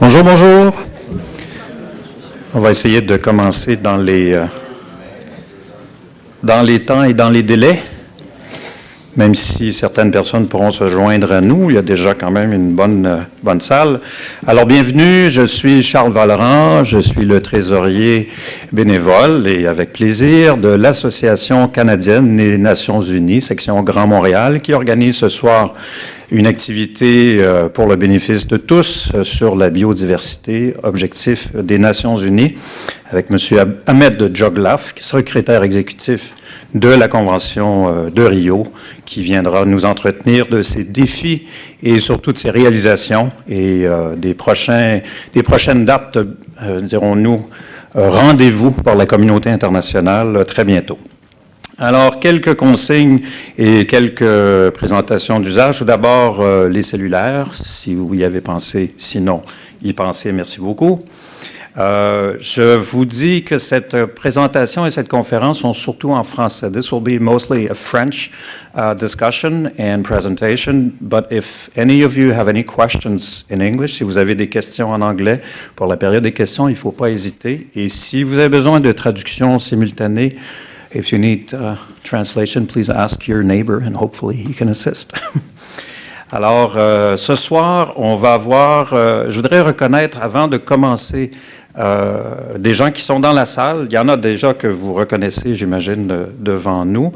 Bonjour, bonjour. On va essayer de commencer dans les, euh, dans les temps et dans les délais. Même si certaines personnes pourront se joindre à nous, il y a déjà quand même une bonne, euh, bonne salle. Alors, bienvenue, je suis Charles Vallerand, je suis le trésorier bénévole et avec plaisir de l'Association canadienne des Nations unies, section Grand Montréal, qui organise ce soir une activité euh, pour le bénéfice de tous euh, sur la biodiversité, objectif des Nations unies, avec M. Ahmed Joglaf, qui secrétaire exécutif de la Convention euh, de Rio, qui viendra nous entretenir de ses défis et surtout de ses réalisations et des, des prochaines dates, dirons-nous, rendez-vous pour la communauté internationale très bientôt. Alors, quelques consignes et quelques présentations d'usage. Tout d'abord, euh, les cellulaires, si vous y avez pensé. Sinon, y pensez, merci beaucoup. Euh, je vous dis que cette présentation et cette conférence sont surtout en français. This will be mostly a French uh, discussion and presentation, but if any of you have any questions in English, si vous avez des questions en anglais pour la période des questions, il ne faut pas hésiter. Et si vous avez besoin de traduction simultanée, If you need uh, translation, please ask your neighbor and hopefully he can assist. Alors, euh, ce soir, on va voir, euh, je voudrais reconnaître, avant de commencer, euh, des gens qui sont dans la salle. Il y en a déjà que vous reconnaissez, j'imagine, devant nous.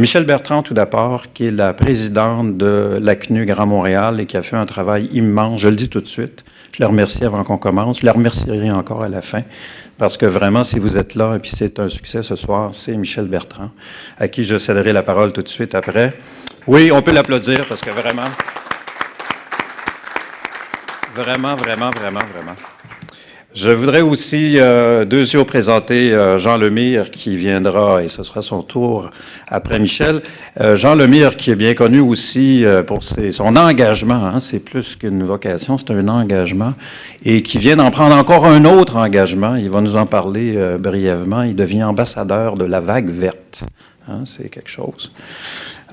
Michel Bertrand, tout d'abord, qui est la présidente de l'ACNU Grand Montréal et qui a fait un travail immense, je le dis tout de suite. Je la remercie avant qu'on commence. Je la remercierai encore à la fin. Parce que vraiment, si vous êtes là et puis c'est un succès ce soir, c'est Michel Bertrand, à qui je céderai la parole tout de suite après. Oui, on peut l'applaudir parce que vraiment, vraiment, vraiment, vraiment, vraiment. Je voudrais aussi, euh, deux présenter euh, Jean Lemire qui viendra, et ce sera son tour après Michel. Euh, Jean Lemire qui est bien connu aussi euh, pour son engagement, hein, c'est plus qu'une vocation, c'est un engagement, et qui vient d'en prendre encore un autre engagement. Il va nous en parler brièvement. Il devient ambassadeur de la vague verte. Hein, c'est quelque chose.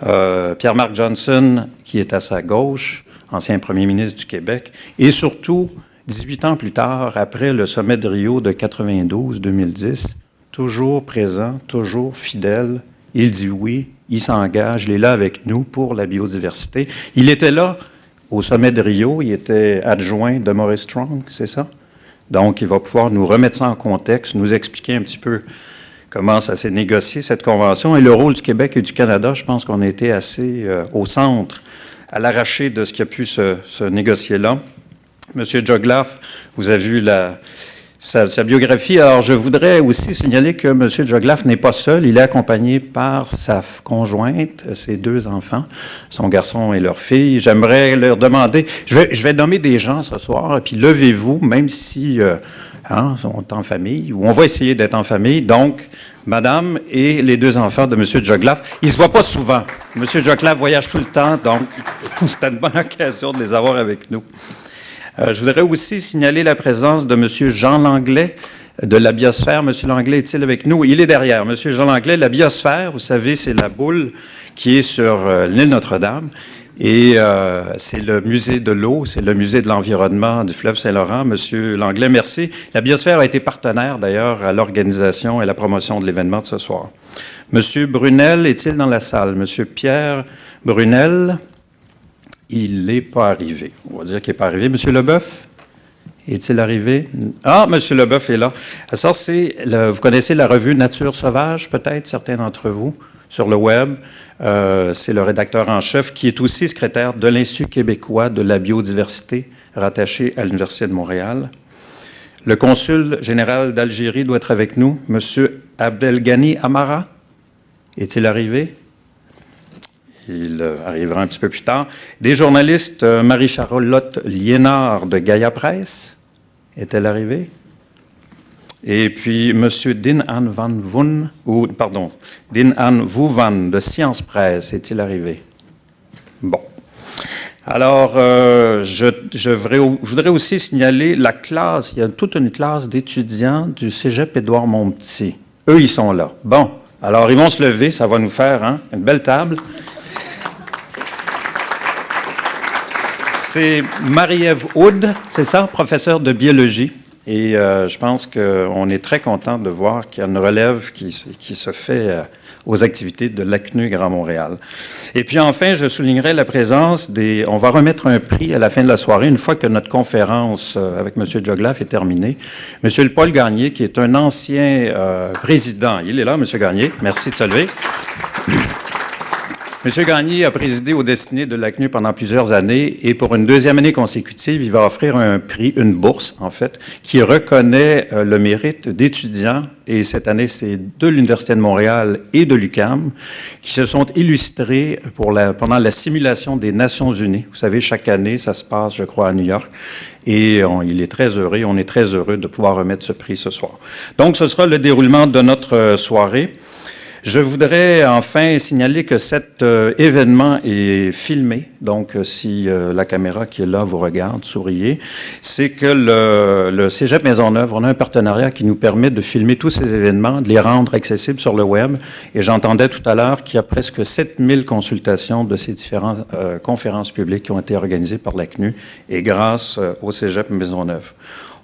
Pierre-Marc Johnson qui est à sa gauche, ancien premier ministre du Québec, et surtout 18 ans plus tard, après le sommet de Rio de 92-2010, toujours présent, toujours fidèle, il dit oui, il s'engage, il est là avec nous pour la biodiversité. Il était là au sommet de Rio, il était adjoint de Maurice Strong, c'est ça? Donc, il va pouvoir nous remettre ça en contexte, nous expliquer un petit peu comment ça s'est négocié, cette convention, et le rôle du Québec et du Canada. Je pense qu'on a été assez euh, au centre, à l'arraché de ce qui a pu se négocier là. Monsieur Joglaf, vous avez vu sa, biographie. Alors, je voudrais aussi signaler que Monsieur Joglaf n'est pas seul. Il est accompagné par sa conjointe, ses deux enfants, son garçon et leur fille. J'aimerais leur demander, je vais, je vais nommer des gens ce soir, puis levez-vous, même si euh, hein, sont en famille, ou on va essayer d'être en famille. Donc, Madame et les deux enfants de M. Joglaf. Ils se voient pas souvent. M. Joglaf voyage tout le temps, donc c'était une bonne occasion de les avoir avec nous. Euh, je voudrais aussi signaler la présence de M. Jean Langlais de la biosphère. M. Langlais est-il avec nous? Il est derrière. M. Jean Langlais, la biosphère, vous savez, c'est la boule qui est sur euh, l'île Notre-Dame. Et euh, c'est le musée de l'eau, c'est le musée de l'environnement du fleuve Saint-Laurent. Monsieur Langlais, merci. La biosphère a été partenaire d'ailleurs à l'organisation et la promotion de l'événement de ce soir. Monsieur Brunel est-il dans la salle? Monsieur Pierre Brunel, il n'est pas arrivé. On va dire qu'il n'est pas arrivé. Monsieur Leboeuf, est-il arrivé? Ah, Monsieur Leboeuf est là. Ça, c'est, vous connaissez la revue Nature sauvage, peut-être, certains d'entre vous, sur le web. Euh, c'est le rédacteur en chef qui est aussi secrétaire de l'Institut québécois de la biodiversité, rattaché à l'Université de Montréal. Le consul général d'Algérie doit être avec nous, Monsieur Abdelghani Amara. Est-il arrivé? Il euh, arrivera un petit peu plus tard. Des journalistes, euh, Marie-Charlotte Liénard de Gaia Presse, est-elle arrivée? Et puis M. Din An Van ou pardon, Din An Vuvan de Science Presse, est-il arrivé? Bon. Alors, euh, je, je, voudrais aussi signaler la classe. Il y a toute une classe d'étudiants du Cégep Édouard Montpetit. Eux, ils sont là. Bon. Alors, ils vont se lever. Ça va nous faire hein, une belle table. C'est Marie-Ève Houd, c'est ça, professeure de biologie. Et euh, je pense qu'on est très content de voir qu'il y a une relève qui, qui se fait euh, aux activités de l'ACNU Grand Montréal. Et puis enfin, je soulignerai la présence des... On va remettre un prix à la fin de la soirée, une fois que notre conférence euh, avec M. Joglaf est terminée. M. Paul Garnier, qui est un ancien président, il est là, M. Garnier, merci de se lever. M. Gagné a présidé aux destinées de l'ACNU pendant plusieurs années et pour une deuxième année consécutive, il va offrir un prix, une bourse en fait, qui reconnaît euh, le mérite d'étudiants et cette année, c'est de l'Université de Montréal et de l'UCAM qui se sont illustrés pour la, pendant la simulation des Nations Unies. Vous savez, chaque année, ça se passe, je crois, à New York. Et il est très heureux, on est très heureux de pouvoir remettre ce prix ce soir. Donc, ce sera le déroulement de notre euh, soirée. Je voudrais enfin signaler que cet euh, événement est filmé. Donc, euh, si euh, la caméra qui est là vous regarde, souriez. C'est que le, le Cégep Maisonneuve, on a un partenariat qui nous permet de filmer tous ces événements, de les rendre accessibles sur le web. Et j'entendais tout à l'heure qu'il y a presque 7000 consultations de ces différentes conférences publiques qui ont été organisées par la CNU et grâce au Cégep Maisonneuve.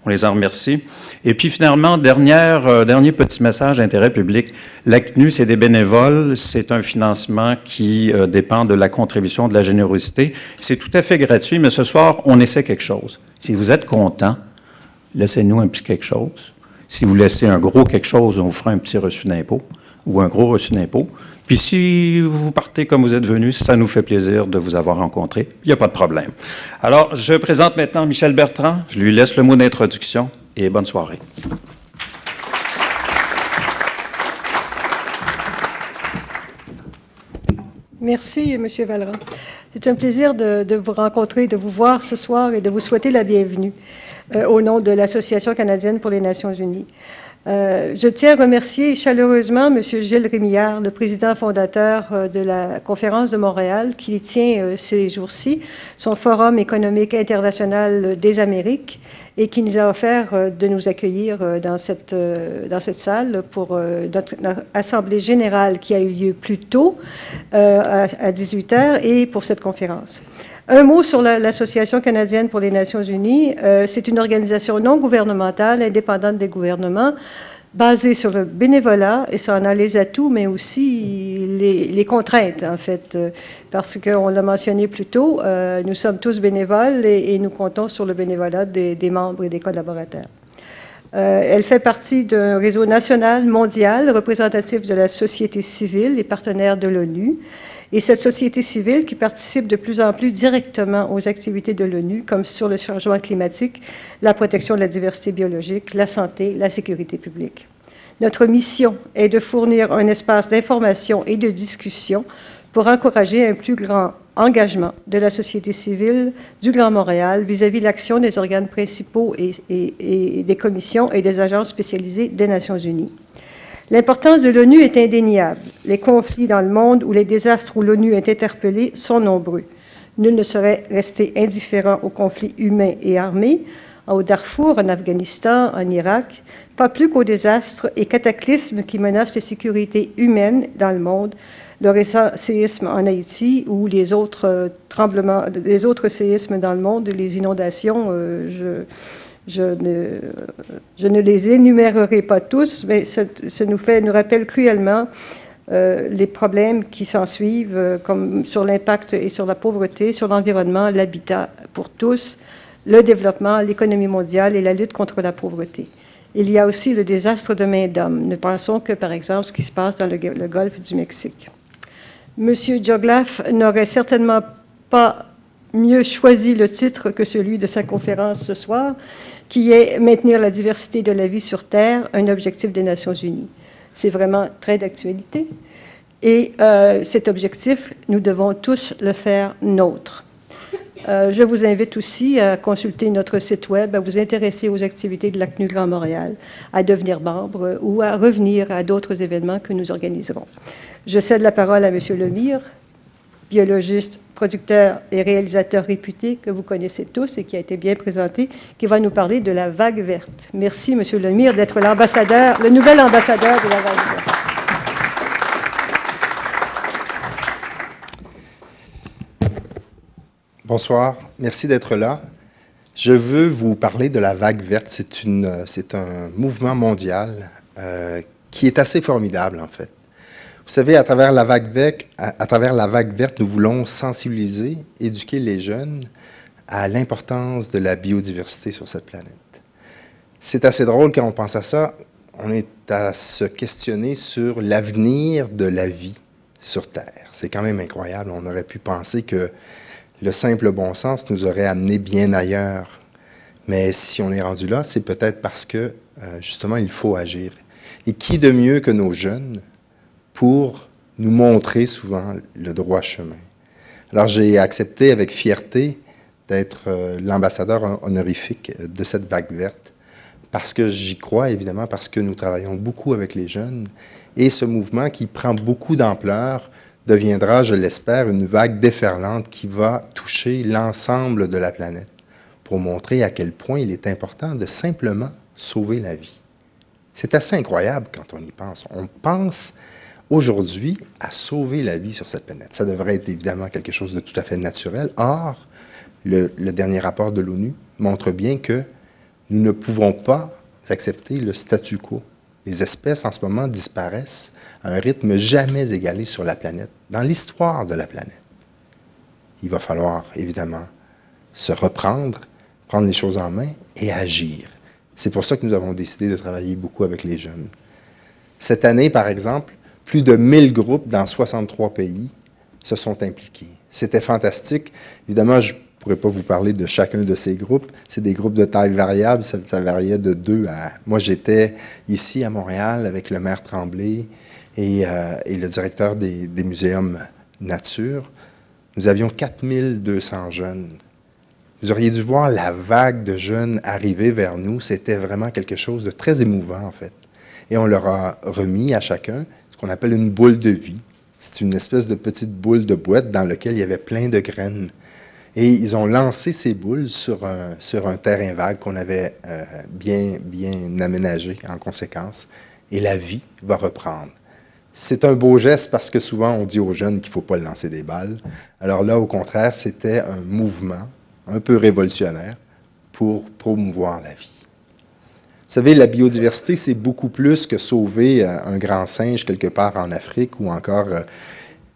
On les en remercie. Et puis finalement, dernière, euh, dernier petit message d'intérêt public. L'ACNU, c'est des bénévoles. C'est un financement qui euh, dépend de la contribution, de la générosité. C'est tout à fait gratuit, mais ce soir, on essaie quelque chose. Si vous êtes content, laissez-nous un petit quelque chose. Si vous laissez un gros quelque chose, on vous fera un petit reçu d'impôt ou un gros reçu d'impôt. Puis si vous partez comme vous êtes venu, ça nous fait plaisir de vous avoir rencontré. Il n'y a pas de problème. Alors, je présente maintenant Michel Bertrand. Je lui laisse le mot d'introduction et bonne soirée. Merci, M. Valran. C'est un plaisir de, vous rencontrer, de vous voir ce soir et de vous souhaiter la bienvenue euh, au nom de l'Association canadienne pour les Nations unies. Euh, je tiens à remercier chaleureusement M. Gilles Rémillard, le président fondateur euh, de la Conférence de Montréal, qui tient euh, ces jours-ci son Forum économique international des Amériques et qui nous a offert de nous accueillir dans cette, salle pour notre, Assemblée générale qui a eu lieu plus tôt, à 18 heures, et pour cette conférence. Un mot sur l'Association canadienne pour les Nations unies. Euh, c'est une organisation non gouvernementale, indépendante des gouvernements, basée sur le bénévolat, et ça en a les atouts, mais aussi les, contraintes, en fait, euh, parce qu'on l'a mentionné plus tôt, euh, nous sommes tous bénévoles et, nous comptons sur le bénévolat des, des membres et des collaborateurs. elle fait partie d'un réseau national, mondial, représentatif de la société civile et partenaire de l'ONU. Et cette société civile qui participe de plus en plus directement aux activités de l'ONU, comme sur le changement climatique, la protection de la diversité biologique, la santé, la sécurité publique. Notre mission est de fournir un espace d'information et de discussion pour encourager un plus grand engagement de la société civile du Grand Montréal vis-à-vis l'action des organes principaux et, et des commissions et des agences spécialisées des Nations unies. L'importance de l'ONU est indéniable. Les conflits dans le monde ou les désastres où l'ONU est interpellée sont nombreux. Nul ne saurait rester indifférent aux conflits humains et armés, au Darfour, en Afghanistan, en Irak, pas plus qu'aux désastres et cataclysmes qui menacent la sécurité humaine dans le monde, le récent séisme en Haïti ou les autres euh, tremblements, les autres séismes dans le monde, les inondations. Euh, je, je ne, les énumérerai pas tous, mais ça, nous, rappelle cruellement euh, les problèmes qui s'en suivent, euh, comme sur l'impact et sur la pauvreté, sur l'environnement, l'habitat pour tous, le développement, l'économie mondiale et la lutte contre la pauvreté. Il y a aussi le désastre de main d'homme. Ne pensons que, par exemple, ce qui se passe dans le, le golfe du Mexique. Monsieur Joglaf n'aurait certainement pas mieux choisi le titre que celui de sa conférence ce soir, qui est maintenir la diversité de la vie sur Terre, un objectif des Nations Unies. C'est vraiment très d'actualité. Et euh, cet objectif, nous devons tous le faire nôtre. Euh, je vous invite aussi à consulter notre site Web, à vous intéresser aux activités de l'ACNU Grand Montréal, à devenir membre ou à revenir à d'autres événements que nous organiserons. Je cède la parole à M. Lemire, biologiste, producteur et réalisateur réputé que vous connaissez tous et qui a été bien présenté, qui va nous parler de la vague verte. Merci, Monsieur Lemire, d'être l'ambassadeur, le nouvel ambassadeur de la vague verte. Bonsoir. merci d'être là. Je veux vous parler de la vague verte. C'est, un mouvement mondial euh, qui est assez formidable, en fait. Vous savez, à travers, la vague verte, nous voulons sensibiliser, éduquer les jeunes à l'importance de la biodiversité sur cette planète. C'est assez drôle quand on pense à ça. On est à se questionner sur l'avenir de la vie sur Terre. C'est quand même incroyable. On aurait pu penser que le simple bon sens nous aurait amené bien ailleurs. Mais si on est rendu là, c'est peut-être parce que, euh, justement, il faut agir. Et qui de mieux que nos jeunes pour nous montrer souvent le droit chemin? Alors, j'ai accepté avec fierté d'être euh, l'ambassadeur honorifique de cette vague verte parce que j'y crois, évidemment, parce que nous travaillons beaucoup avec les jeunes et ce mouvement qui prend beaucoup d'ampleur deviendra, je l'espère, une vague déferlante qui va toucher l'ensemble de la planète pour montrer à quel point il est important de simplement sauver la vie. C'est assez incroyable quand on y pense. On pense aujourd'hui à sauver la vie sur cette planète. Ça devrait être évidemment quelque chose de tout à fait naturel. Or, le, dernier rapport de l'ONU montre bien que nous ne pouvons pas accepter le statu quo. Les espèces en ce moment disparaissent à un rythme jamais égalé sur la planète, dans l'histoire de la planète. Il va falloir évidemment se reprendre, prendre les choses en main et agir. C'est pour ça que nous avons décidé de travailler beaucoup avec les jeunes. Cette année, par exemple, plus de 1000 groupes dans 63 pays se sont impliqués. C'était fantastique. Évidemment, je pourrais pas vous parler de chacun de ces groupes. C'est des groupes de taille variable, ça, variait de deux à... Moi, j'étais ici à Montréal avec le maire Tremblay et, euh, le directeur des, des, muséums nature. Nous avions 4200 jeunes. Vous auriez dû voir la vague de jeunes arriver vers nous. C'était vraiment quelque chose de très émouvant, en fait. Et on leur a remis à chacun qu'on appelle une boule de vie. C'est une espèce de petite boule de boîte dans laquelle il y avait plein de graines. Et ils ont lancé ces boules sur un, sur un terrain vague qu'on avait euh, bien, bien aménagé en conséquence. Et la vie va reprendre. C'est un beau geste parce que souvent on dit aux jeunes qu'il ne faut pas lancer des balles. Alors là, au contraire, c'était un mouvement un peu révolutionnaire pour promouvoir la vie. Vous savez, la biodiversité, c'est beaucoup plus que sauver euh, un grand singe quelque part en Afrique ou encore euh,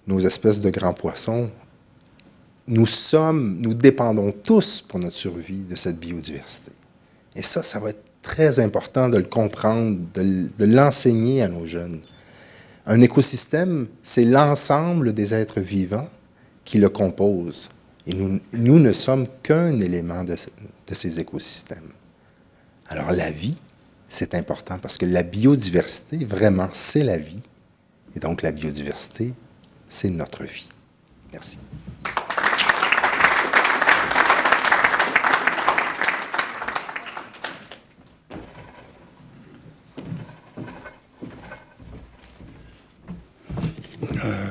nos espèces de grands poissons nous sommes, nous dépendons tous pour notre survie de cette biodiversité. Et ça, ça va être très important de le comprendre, de, l'enseigner à nos jeunes. Un écosystème, c'est l'ensemble des êtres vivants qui le composent. Et nous, ne sommes qu'un élément de ces écosystèmes. Alors la vie, c'est important parce que la biodiversité, vraiment, c'est la vie. Et donc la biodiversité, c'est notre vie. Merci.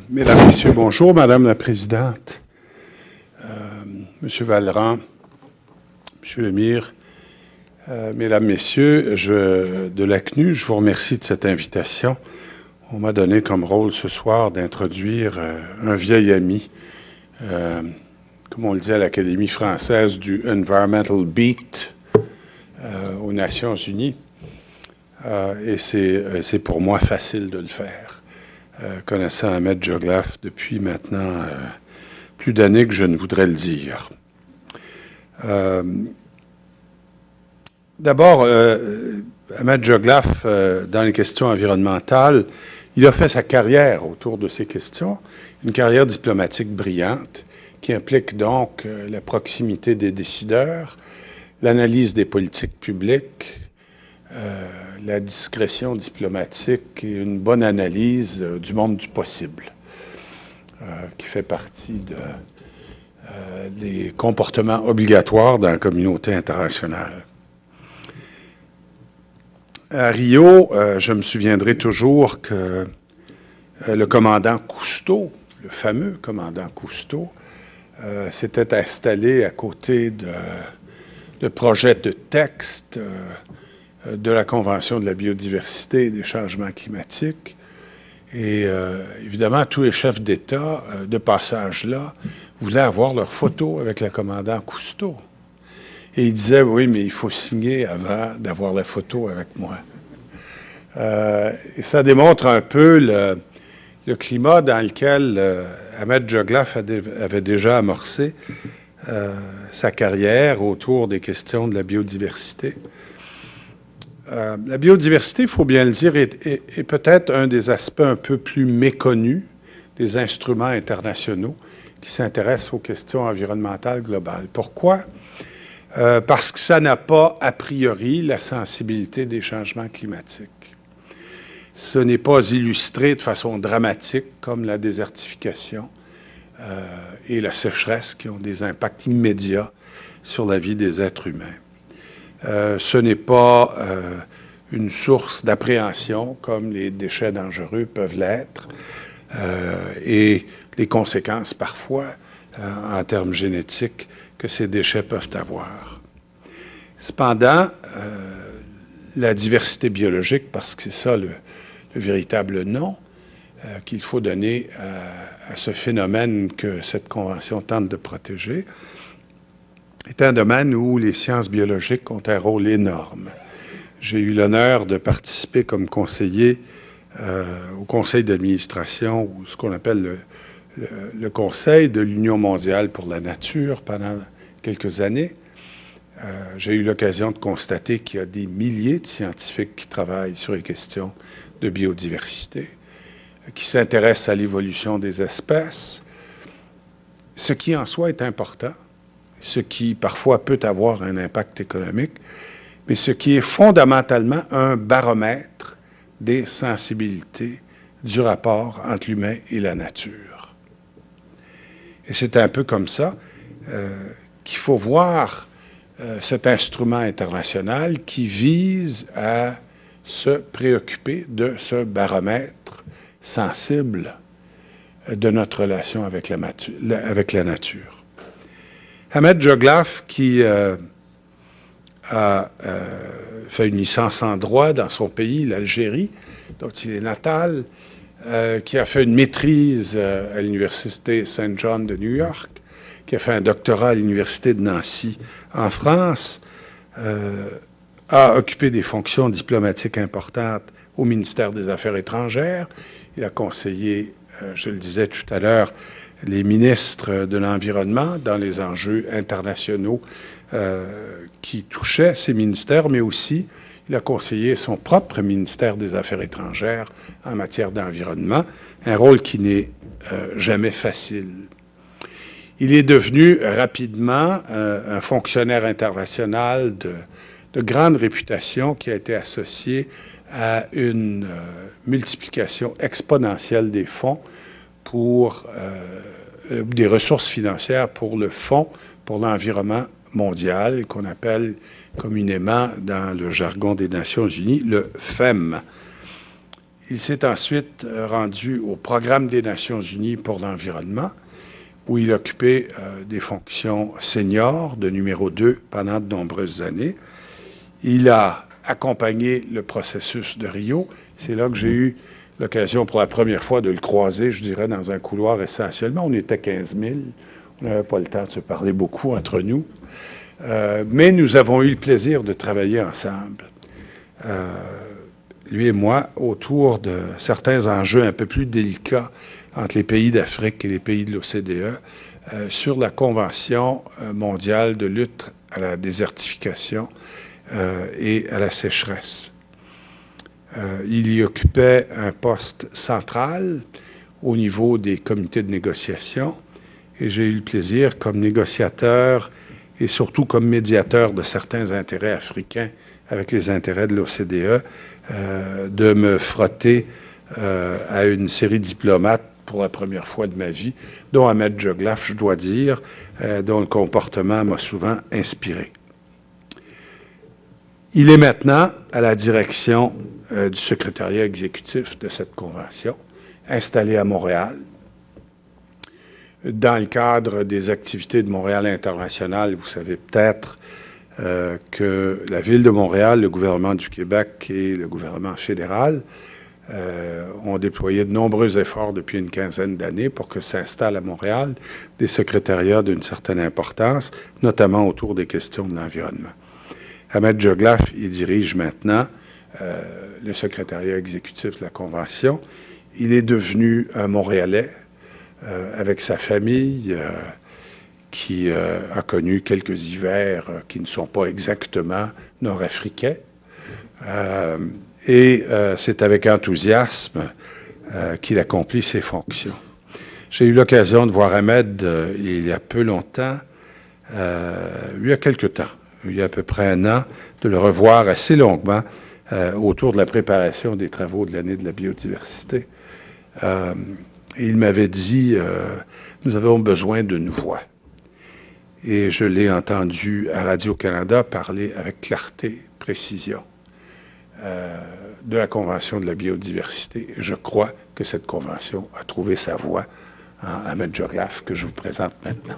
Mesdames, Messieurs, bonjour. Madame la Présidente, euh, Monsieur Valran, Monsieur Lemire, euh, Mesdames, Messieurs, de la CNU, je vous remercie de cette invitation. On m'a donné comme rôle ce soir d'introduire euh, un vieil ami, euh, comme on le dit à l'Académie française, du Environmental Beat aux Nations Unies. et c'est pour moi facile de le faire. Connaissant Ahmed Joglaf depuis maintenant plus d'années que je ne voudrais le dire. Euh, d'abord, Ahmed Joglaf, dans les questions environnementales, il a fait sa carrière autour de ces questions, une carrière diplomatique brillante qui implique donc la proximité des décideurs, l'analyse des politiques publiques, euh, la discrétion diplomatique et une bonne analyse euh, du monde du possible, euh, qui fait partie de, des comportements obligatoires dans la communauté internationale. À Rio, je me souviendrai toujours que le commandant Cousteau, le fameux commandant Cousteau, s'était installé à côté de, de projets de textes euh, de la Convention de la biodiversité et des changements climatiques. Et euh, évidemment, tous les chefs d'État, euh, de passage là, voulaient avoir leur photo avec le commandant Cousteau. Et il disait, oui, mais il faut signer avant d'avoir la photo avec moi. Euh, et ça démontre un peu le, climat dans lequel euh, Ahmed Joglaf avait déjà amorcé euh, sa carrière autour des questions de la biodiversité. la biodiversité, il faut bien le dire, est peut-être un des aspects un peu plus méconnus des instruments internationaux qui s'intéressent aux questions environnementales globales. Pourquoi? Euh, parce que ça n'a pas, a priori, la sensibilité des changements climatiques. Ce n'est pas illustré de façon dramatique comme la désertification euh, et la sécheresse qui ont des impacts immédiats sur la vie des êtres humains. Euh, ce n'est pas une source d'appréhension comme les déchets dangereux peuvent l'être. Et les conséquences parfois en termes génétiques que ces déchets peuvent avoir. Cependant, euh, la diversité biologique, parce que c'est ça le, véritable nom qu'il faut donner à, ce phénomène que cette convention tente de protéger, est un domaine où les sciences biologiques ont un rôle énorme. J'ai eu l'honneur de participer comme conseiller euh, au conseil d'administration, ou ce qu'on appelle le, conseil de l'Union mondiale pour la nature pendant quelques années. Euh, j'ai eu l'occasion de constater qu'il y a des milliers de scientifiques qui travaillent sur les questions de biodiversité, qui s'intéressent à l'évolution des espèces, ce qui en soi est important, ce qui parfois peut avoir un impact économique, mais ce qui est fondamentalement un baromètre des sensibilités du rapport entre l'humain et la nature. Et c'est un peu comme ça euh, qu'il faut voir euh, cet instrument international qui vise à se préoccuper de ce baromètre sensible de notre relation avec la, nature. Ahmed Joglaf, qui euh, a fait une licence en droit dans son pays, l'Algérie, dont il est natal, euh, qui a fait une maîtrise euh, à l'Université Saint John de New York, qui a fait un doctorat à l'Université de Nancy en France, euh, a occupé des fonctions diplomatiques importantes au ministère des Affaires étrangères. Il a conseillé, je le disais tout à l'heure, les ministres de l'Environnement dans les enjeux internationaux euh, qui touchait ces ministères, mais aussi il a conseillé son propre ministère des Affaires étrangères en matière d'environnement, un rôle qui n'est euh, jamais facile. Il est devenu rapidement euh, un fonctionnaire international de, de, grande réputation qui a été associé à une multiplication exponentielle des fonds pour des ressources financières pour le Fonds pour l'environnement mondial qu'on appelle communément dans le jargon des Nations unies le FEM. Il s'est ensuite euh, rendu au Programme des Nations unies pour l'environnement, où il occupait euh, des fonctions seniors de numéro 2 pendant de nombreuses années. Il a accompagné le processus de Rio. C'est là que j'ai eu l'occasion pour la première fois de le croiser, je dirais, dans un couloir essentiellement. On était 15 000. On n'avait pas le temps de se parler beaucoup entre nous. Euh, mais nous avons eu le plaisir de travailler ensemble, euh, lui et moi, autour de certains enjeux un peu plus délicats entre les pays d'Afrique et les pays de l'OCDE euh, sur la Convention mondiale de lutte à la désertification et à la sécheresse. il y occupait un poste central au niveau des comités de négociation et j'ai eu le plaisir, comme négociateur et surtout comme médiateur de certains intérêts africains avec les intérêts de l'OCDE, euh, de me frotter euh, à une série de diplomates pour la première fois de ma vie, dont Ahmed Joglaf, je dois dire, euh, dont le comportement m'a souvent inspiré. Il est maintenant à la direction du secrétariat exécutif de cette convention, installé à Montréal, dans le cadre des activités de Montréal International, vous savez peut-être euh, que la Ville de Montréal, le gouvernement du Québec et le gouvernement fédéral euh, ont déployé de nombreux efforts depuis une quinzaine d'années pour que s'installent à Montréal des secrétariats d'une certaine importance, notamment autour des questions de l'environnement. Ahmed Joglaf, il dirige maintenant euh, le secrétariat exécutif de la Convention. Il est devenu un Montréalais euh, avec sa famille qui a connu quelques hivers qui ne sont pas exactement nord-africains. Et euh, c'est avec enthousiasme euh, qu'il accomplit ses fonctions. J'ai eu l'occasion de voir Ahmed euh, il y a peu longtemps, il y a quelque temps, il y a à peu près un an, de le revoir assez longuement autour de la préparation des travaux de l'année de la biodiversité. Il m'avait dit, nous avons besoin d'une voix. Et je l'ai entendu à Radio-Canada parler avec clarté, précision euh, de la Convention de la biodiversité. Je crois que cette convention a trouvé sa voie en Ahmed Joglaf, que je vous présente maintenant.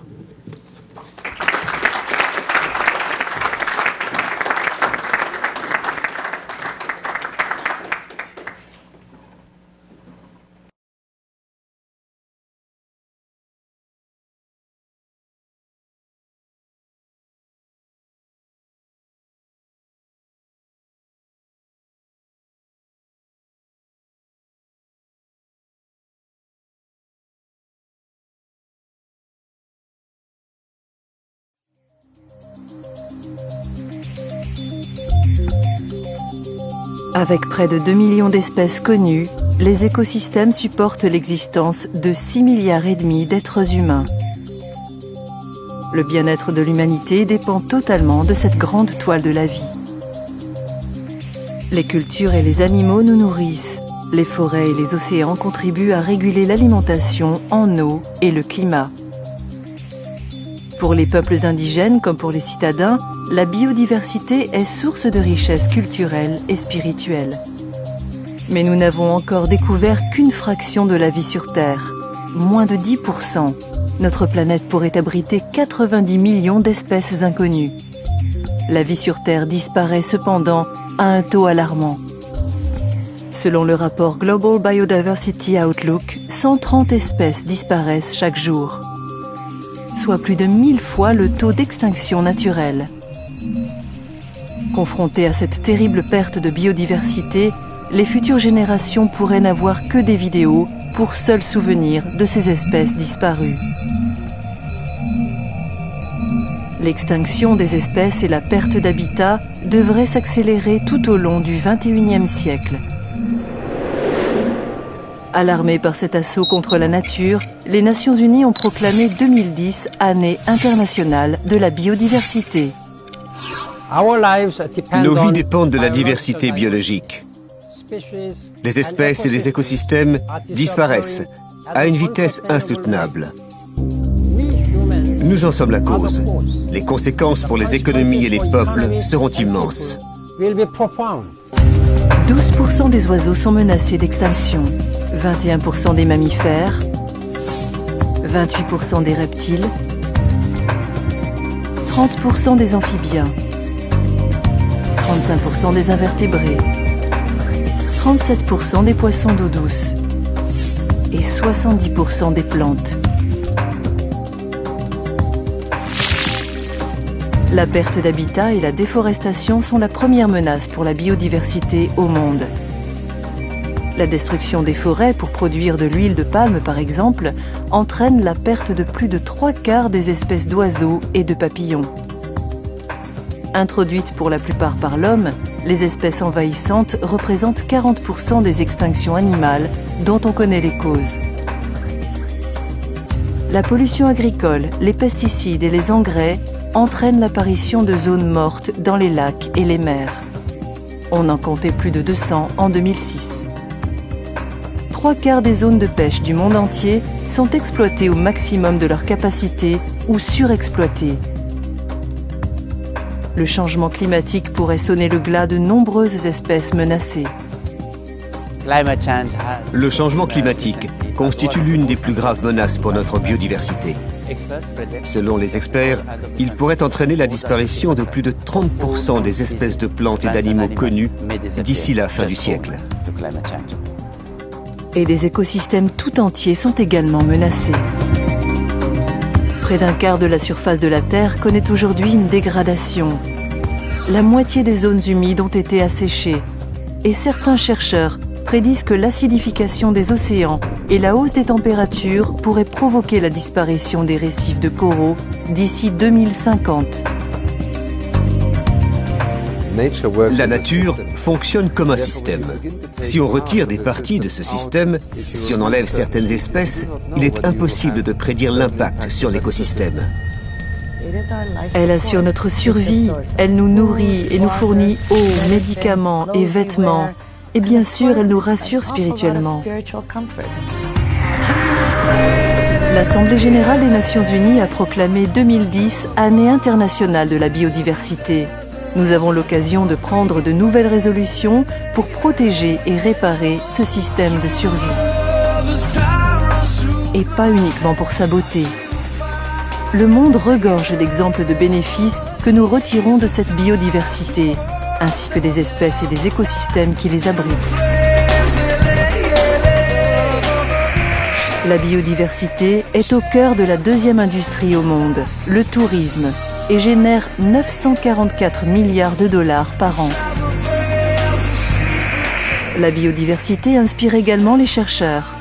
Avec près de 2 millions d'espèces connues, les écosystèmes supportent l'existence de 6 milliards et demi d'êtres humains. Le bien-être de l'humanité dépend totalement de cette grande toile de la vie. Les cultures et les animaux nous nourrissent. Les forêts et les océans contribuent à réguler l'alimentation en eau et le climat. Pour les peuples indigènes comme pour les citadins, la biodiversité est source de richesse culturelle et spirituelle. Mais nous n'avons encore découvert qu'une fraction de la vie sur Terre, moins de 10%. Notre planète pourrait abriter 90 millions d'espèces inconnues. La vie sur Terre disparaît cependant à un taux alarmant. Selon le rapport Global Biodiversity Outlook, 130 espèces disparaissent chaque jour, soit plus de 1000 fois le taux d'extinction naturelle. Confrontées à cette terrible perte de biodiversité, les futures générations pourraient n'avoir que des vidéos pour seul souvenir de ces espèces disparues. L'extinction des espèces et la perte d'habitat devraient s'accélérer tout au long du XXIe siècle. Alarmées par cet assaut contre la nature, les Nations Unies ont proclamé 2010 Année internationale de la biodiversité. Nos vies dépendent de la diversité biologique. Les espèces et les écosystèmes disparaissent à une vitesse insoutenable. Nous en sommes la cause. Les conséquences pour les économies et les peuples seront immenses. 12% des oiseaux sont menacés d'extinction, 21% des mammifères, 28% des reptiles, 30% des amphibiens, 35% des invertébrés, 37% des poissons d'eau douce et 70% des plantes. La perte d'habitat et la déforestation sont la première menace pour la biodiversité au monde. La destruction des forêts pour produire de l'huile de palme, par exemple, entraîne la perte de plus de trois quarts des espèces d'oiseaux et de papillons. Introduites pour la plupart par l'homme, les espèces envahissantes représentent 40% des extinctions animales dont on connaît les causes. La pollution agricole, les pesticides et les engrais entraînent l'apparition de zones mortes dans les lacs et les mers. On en comptait plus de 200 en 2006. Trois quarts des zones de pêche du monde entier sont exploitées au maximum de leur capacité ou surexploitées. Le changement climatique pourrait sonner le glas de nombreuses espèces menacées. Le changement climatique constitue l'une des plus graves menaces pour notre biodiversité. Selon les experts, il pourrait entraîner la disparition de plus de 30% des espèces de plantes et d'animaux connues d'ici la fin du siècle. Et des écosystèmes tout entiers sont également menacés. Près d'un quart de la surface de la Terre connaît aujourd'hui une dégradation. La moitié des zones humides ont été asséchées et certains chercheurs prédisent que l'acidification des océans et la hausse des températures pourraient provoquer la disparition des récifs de coraux d'ici 2050. La nature fonctionne comme un système. Si on retire des parties de ce système, si on enlève certaines espèces, il est impossible de prédire l'impact sur l'écosystème. Elle assure notre survie, elle nous nourrit et nous fournit eau, médicaments et vêtements. Et bien sûr, elle nous rassure spirituellement. L'Assemblée générale des Nations unies a proclamé 2010 Année internationale de la biodiversité. Nous avons l'occasion de prendre de nouvelles résolutions pour protéger et réparer ce système de survie. Et pas uniquement pour sa beauté. Le monde regorge d'exemples de bénéfices que nous retirons de cette biodiversité, ainsi que des espèces et des écosystèmes qui les abritent. La biodiversité est au cœur de la deuxième industrie au monde, le tourisme, et génère 944 milliards de dollars par an. La biodiversité inspire également les chercheurs.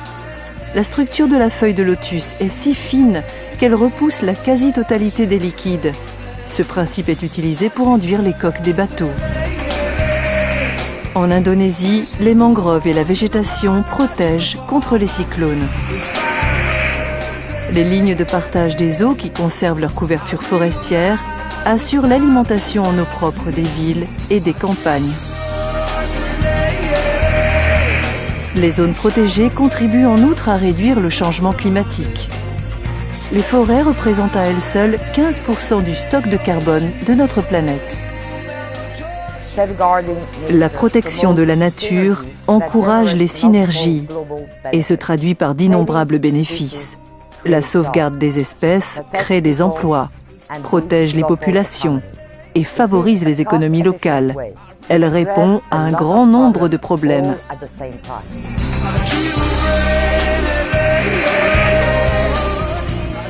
La structure de la feuille de lotus est si fine qu'elle repousse la quasi-totalité des liquides. Ce principe est utilisé pour enduire les coques des bateaux. En Indonésie, les mangroves et la végétation protègent contre les cyclones. Les lignes de partage des eaux qui conservent leur couverture forestière assurent l'alimentation en eau propre des villes et des campagnes. Les zones protégées contribuent en outre à réduire le changement climatique. Les forêts représentent à elles seules 15% du stock de carbone de notre planète. La protection de la nature encourage les synergies et se traduit par d'innombrables bénéfices. La sauvegarde des espèces crée des emplois, protège les populations et favorise les économies locales. Elle répond à un grand nombre de problèmes.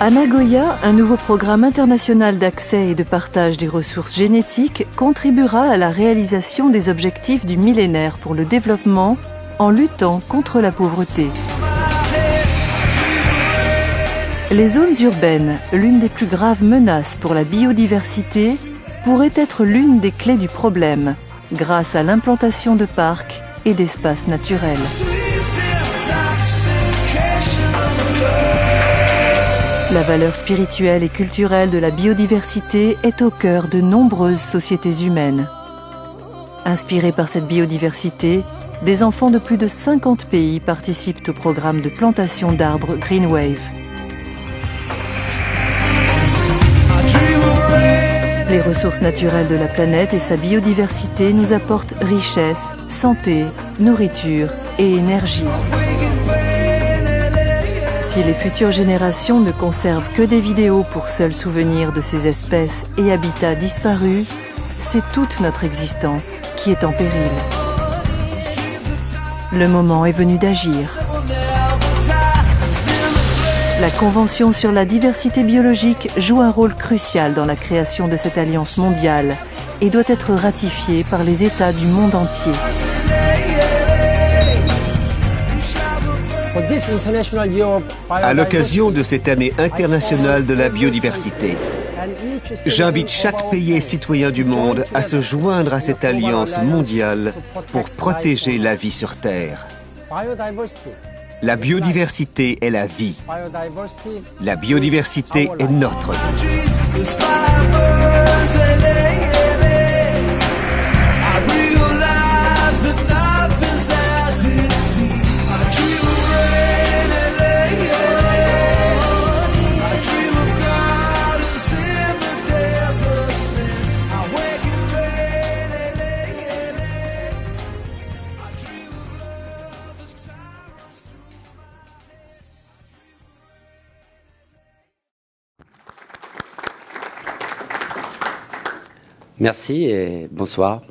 À Nagoya, un nouveau programme international d'accès et de partage des ressources génétiques contribuera à la réalisation des objectifs du millénaire pour le développement en luttant contre la pauvreté. Les zones urbaines, l'une des plus graves menaces pour la biodiversité, pourraient être l'une des clés du problème, grâce à l'implantation de parcs et d'espaces naturels. La valeur spirituelle et culturelle de la biodiversité est au cœur de nombreuses sociétés humaines. Inspirés par cette biodiversité, des enfants de plus de 50 pays participent au programme de plantation d'arbres Green Wave. Les ressources naturelles de la planète et sa biodiversité nous apportent richesse, santé, nourriture et énergie. Si les futures générations ne conservent que des vidéos pour seul souvenir de ces espèces et habitats disparus, c'est toute notre existence qui est en péril. Le moment est venu d'agir. La Convention sur la diversité biologique joue un rôle crucial dans la création de cette alliance mondiale et doit être ratifiée par les États du monde entier. À l'occasion de cette année internationale de la biodiversité, j'invite chaque pays et citoyen du monde à se joindre à cette alliance mondiale pour protéger la vie sur Terre. La biodiversité est la vie. La biodiversité est notre vie. Merci et bonsoir.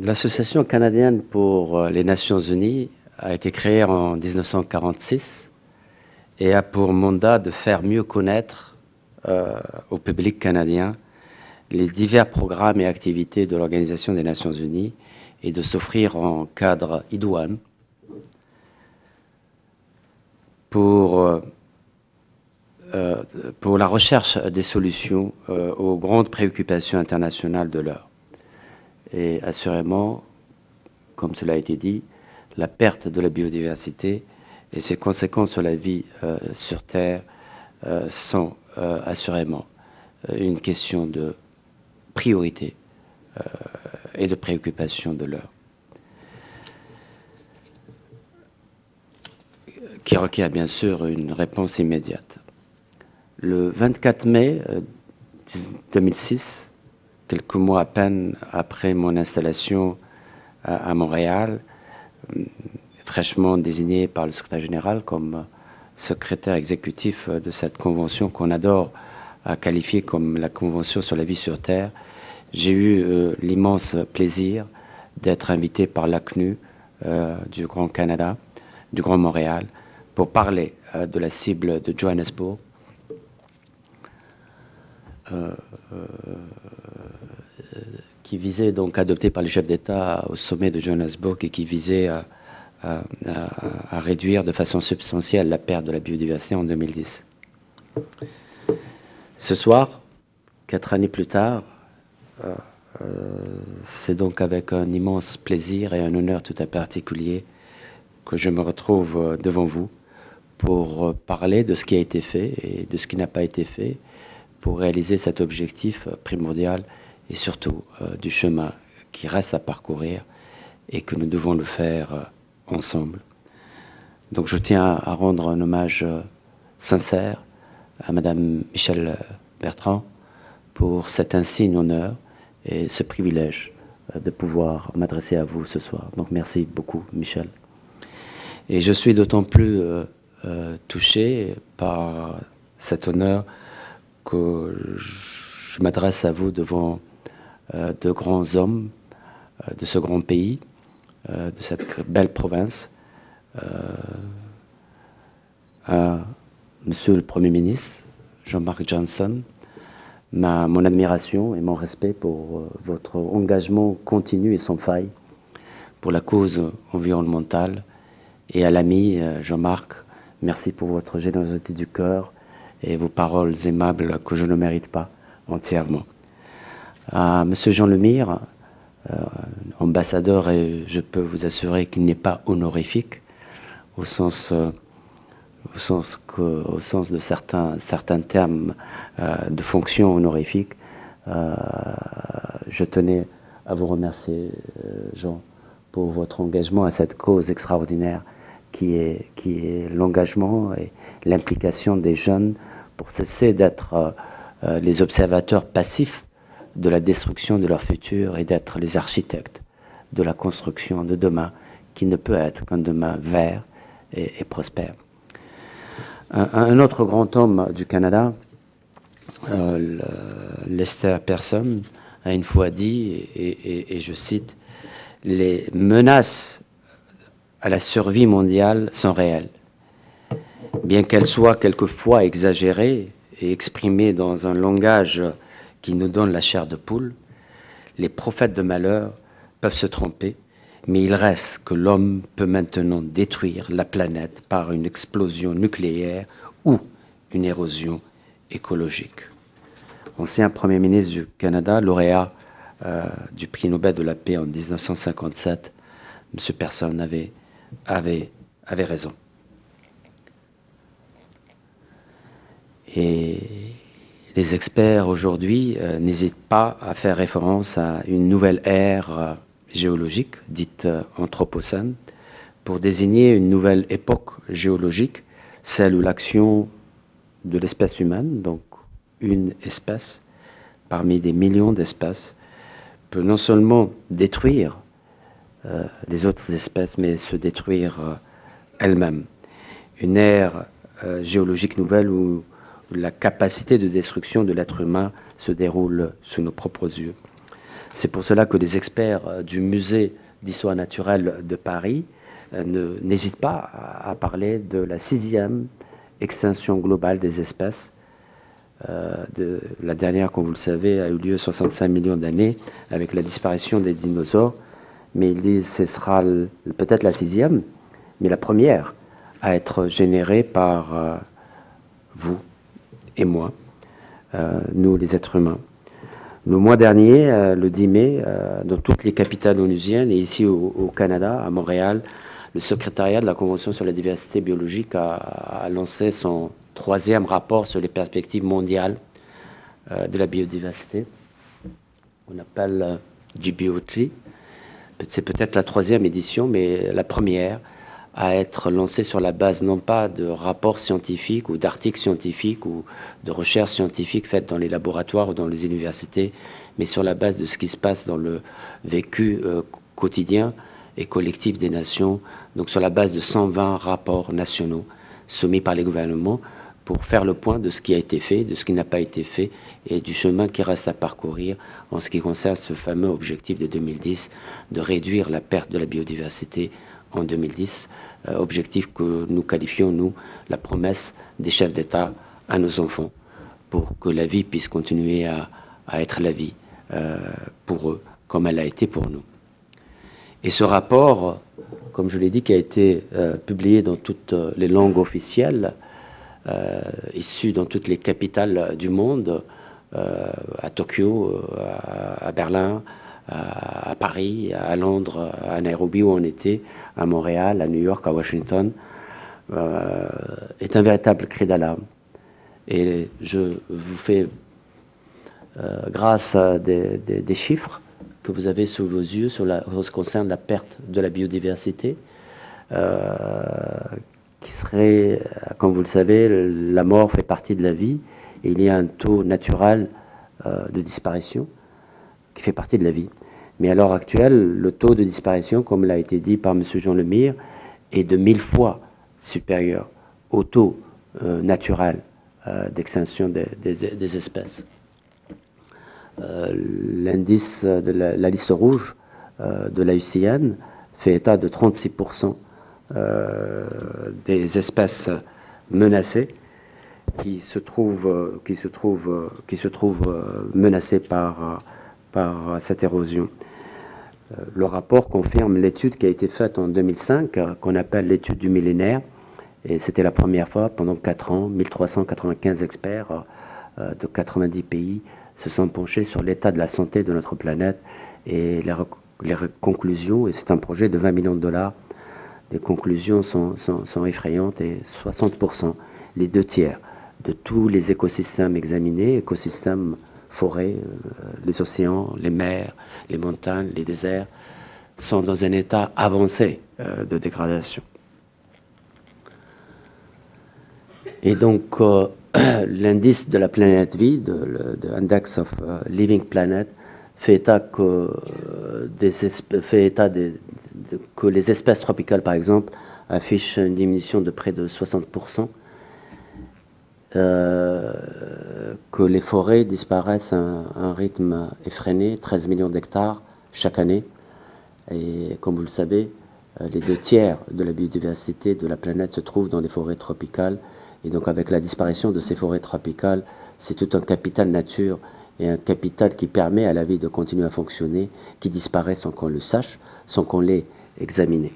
L'Association canadienne pour les Nations Unies a été créé en 1946 et a pour mandat de faire mieux connaître euh, au public canadien les divers programmes et activités de l'Organisation des Nations Unies et de s'offrir en cadre idoine pour, euh, euh, pour la recherche des solutions euh, aux grandes préoccupations internationales de l'heure. Et assurément, comme cela a été dit, la perte de la biodiversité et ses conséquences sur la vie sur Terre sont assurément une question de priorité et de préoccupation de l'heure. qui requiert bien sûr une réponse immédiate. Le 24 mai 2006, quelques mois à peine après mon installation à, Montréal, fraîchement désigné par le secrétaire général comme secrétaire exécutif de cette convention qu'on adore à qualifier comme la Convention sur la vie sur Terre, j'ai eu euh, l'immense plaisir d'être invité par l'ACNU euh, du Grand Canada, du Grand Montréal, pour parler euh, de la cible de Johannesburg. Qui visait donc adopté par les chefs d'État au sommet de Johannesburg et qui visait à, réduire de façon substantielle la perte de la biodiversité en 2010. Ce soir, quatre années plus tard, euh, euh, c'est donc avec un immense plaisir et un honneur tout à particulier que je me retrouve euh, devant vous pour parler de ce qui a été fait et de ce qui n'a pas été fait pour réaliser cet objectif primordial et surtout du chemin qui reste à parcourir et que nous devons le faire ensemble. Donc je tiens à rendre un hommage sincère à Madame Michel Bertrand pour cet insigne honneur et ce privilège euh, de pouvoir m'adresser à vous ce soir. Donc merci beaucoup, Michel. Et je suis d'autant plus euh, euh, touché par cet honneur que je m'adresse à vous devant de grands hommes de ce grand pays, de cette belle province, Monsieur le Premier ministre, Jean-Marc Johnson, ma, mon admiration et mon respect pour euh, votre engagement continu et sans faille pour la cause environnementale. Et à l'ami euh, Jean-Marc, merci pour votre générosité du cœur et vos paroles aimables que je ne mérite pas entièrement. À Monsieur Jean Lemire, euh, ambassadeur, et je peux vous assurer qu'il n'est pas honorifique au sens que, au sens de certains, certains termes euh, de fonction honorifique. Euh, je tenais à vous remercier, euh, Jean, pour votre engagement à cette cause extraordinaire qui est, qui est l'engagement et l'implication des jeunes pour cesser d'être les observateurs passifs de la destruction de leur futur et d'être les architectes de la construction de demain qui ne peut être qu'un demain vert et prospère. Un, autre grand homme du Canada, euh, Lester Pearson, a une fois dit, et, je cite, les menaces à la survie mondiale sont réelles. Bien qu'elles soient quelquefois exagérées et exprimées dans un langage qui nous donne la chair de poule, les prophètes de malheur peuvent se tromper mais il reste que l'homme peut maintenant détruire la planète par une explosion nucléaire ou une érosion écologique. Ancien Premier ministre du Canada, lauréat euh, du prix Nobel de la paix en 1957, M. Persson avait, avait, raison. Et les experts aujourd'hui euh, n'hésitent pas à faire référence à une nouvelle ère euh, géologique, dite euh, Anthropocène, pour désigner une nouvelle époque géologique, celle où l'action de l'espèce humaine, donc une espèce parmi des millions d'espèces, peut non seulement détruire euh, les autres espèces, mais se détruire euh, elle-même. Une ère géologique nouvelle où la capacité de destruction de l'être humain se déroule sous nos propres yeux. C'est pour cela que les experts euh, du musée d'histoire naturelle de Paris n'hésite pas à, parler de la sixième extinction globale des espèces. la dernière, comme vous le savez, a eu lieu 65 millions d'années avec la disparition des dinosaures. Mais ils disent que ce sera peut-être la sixième, mais la première à être générée par vous et moi, nous les êtres humains. Le mois dernier, euh, le 10 mai, euh, dans toutes les capitales onusiennes et ici au, Canada, à Montréal, le secrétariat de la Convention sur la diversité biologique a, lancé son troisième rapport sur les perspectives mondiales euh, de la biodiversité. On appelle GBO3. C'est peut-être la troisième édition, mais la première à être lancé sur la base non pas de rapports scientifiques ou d'articles scientifiques ou de recherches scientifiques faites dans les laboratoires ou dans les universités, mais sur la base de ce qui se passe dans le vécu euh, quotidien et collectif des nations, donc sur la base de 120 rapports nationaux soumis par les gouvernements pour faire le point de ce qui a été fait, de ce qui n'a pas été fait et du chemin qui reste à parcourir en ce qui concerne ce fameux objectif de 2010 de réduire la perte de la biodiversité en 2010, euh, objectif que nous qualifions, nous, la promesse des chefs d'État à nos enfants, pour que la vie puisse continuer à, être la vie euh, pour eux, comme elle a été pour nous. Et ce rapport, comme je l'ai dit, qui a été euh, publié dans toutes les langues officielles, issu dans toutes les capitales du monde, à Tokyo, à Berlin, à, Paris, à Londres, à Nairobi où on était, à Montréal, à New York, à Washington, euh, est un véritable cri d'alarme. Et je vous fais, euh, grâce à des, chiffres que vous avez sous vos yeux sur la, ce qui concerne la perte de la biodiversité, euh, qui serait, comme vous le savez, la mort fait partie de la vie, et il y a un taux naturel de disparition qui fait partie de la vie. Mais à l'heure actuelle, le taux de disparition, comme l'a été dit par M. Jean Lemire, est de mille fois supérieur au taux euh, naturel euh, d'extinction des, espèces. Euh, l'indice de la, liste rouge de la UCN fait état de 36% des espèces menacées qui se trouvent, qui se trouvent, qui se trouvent menacées par par cette érosion. Euh, le rapport confirme l'étude qui a été faite en 2005, euh, qu'on appelle l'étude du millénaire. Et c'était la première fois, pendant 4 ans, 1395 experts euh, de 90 pays se sont penchés sur l'état de la santé de notre planète et les, conclusions, et c'est un projet de 20 millions de dollars, les conclusions sont, sont effrayantes et 60%, les deux tiers de tous les écosystèmes examinés, écosystèmes forêts, euh, les océans, les mers, les montagnes, les déserts, sont dans un état avancé euh, de dégradation. Et donc, euh, l'indice de la planète vie, de, Index of Living Planet, fait état, que, des fait état que les espèces tropicales, par exemple, affichent une diminution de près de 60%, euh, que les forêts disparaissent à un, rythme effréné, 13 millions d'hectares chaque année. Et comme vous le savez, euh, les deux tiers de la biodiversité de la planète se trouvent dans les forêts tropicales. Et donc avec la disparition de ces forêts tropicales, c'est tout un capital nature et un capital qui permet à la vie de continuer à fonctionner, qui disparaît sans qu'on le sache, sans qu'on l'ait examiné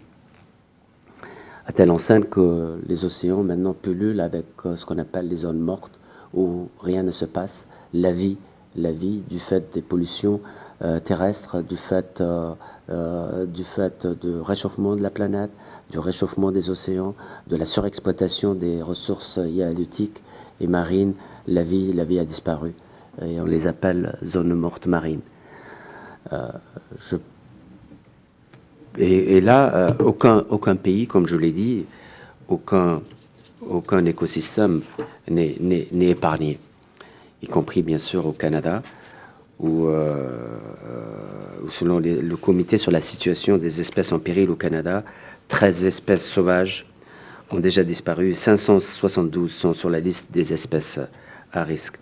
à telle enseigne que les océans maintenant pullulent avec euh, ce qu'on appelle les zones mortes où rien ne se passe. La vie, la vie du fait des pollutions euh, terrestres, du fait, euh, du fait réchauffement de la planète, du réchauffement des océans, de la surexploitation des ressources halieutiques et marines, la vie, la vie a disparu. Et on les appelle zones mortes marines. je et, là, euh, aucun, pays, comme je l'ai dit, aucun, aucun écosystème n'est épargné, y compris bien sûr au Canada, où, euh, selon le comité sur la situation des espèces en péril au Canada, 13 espèces sauvages ont déjà disparu, 572 sont sur la liste des espèces à risque.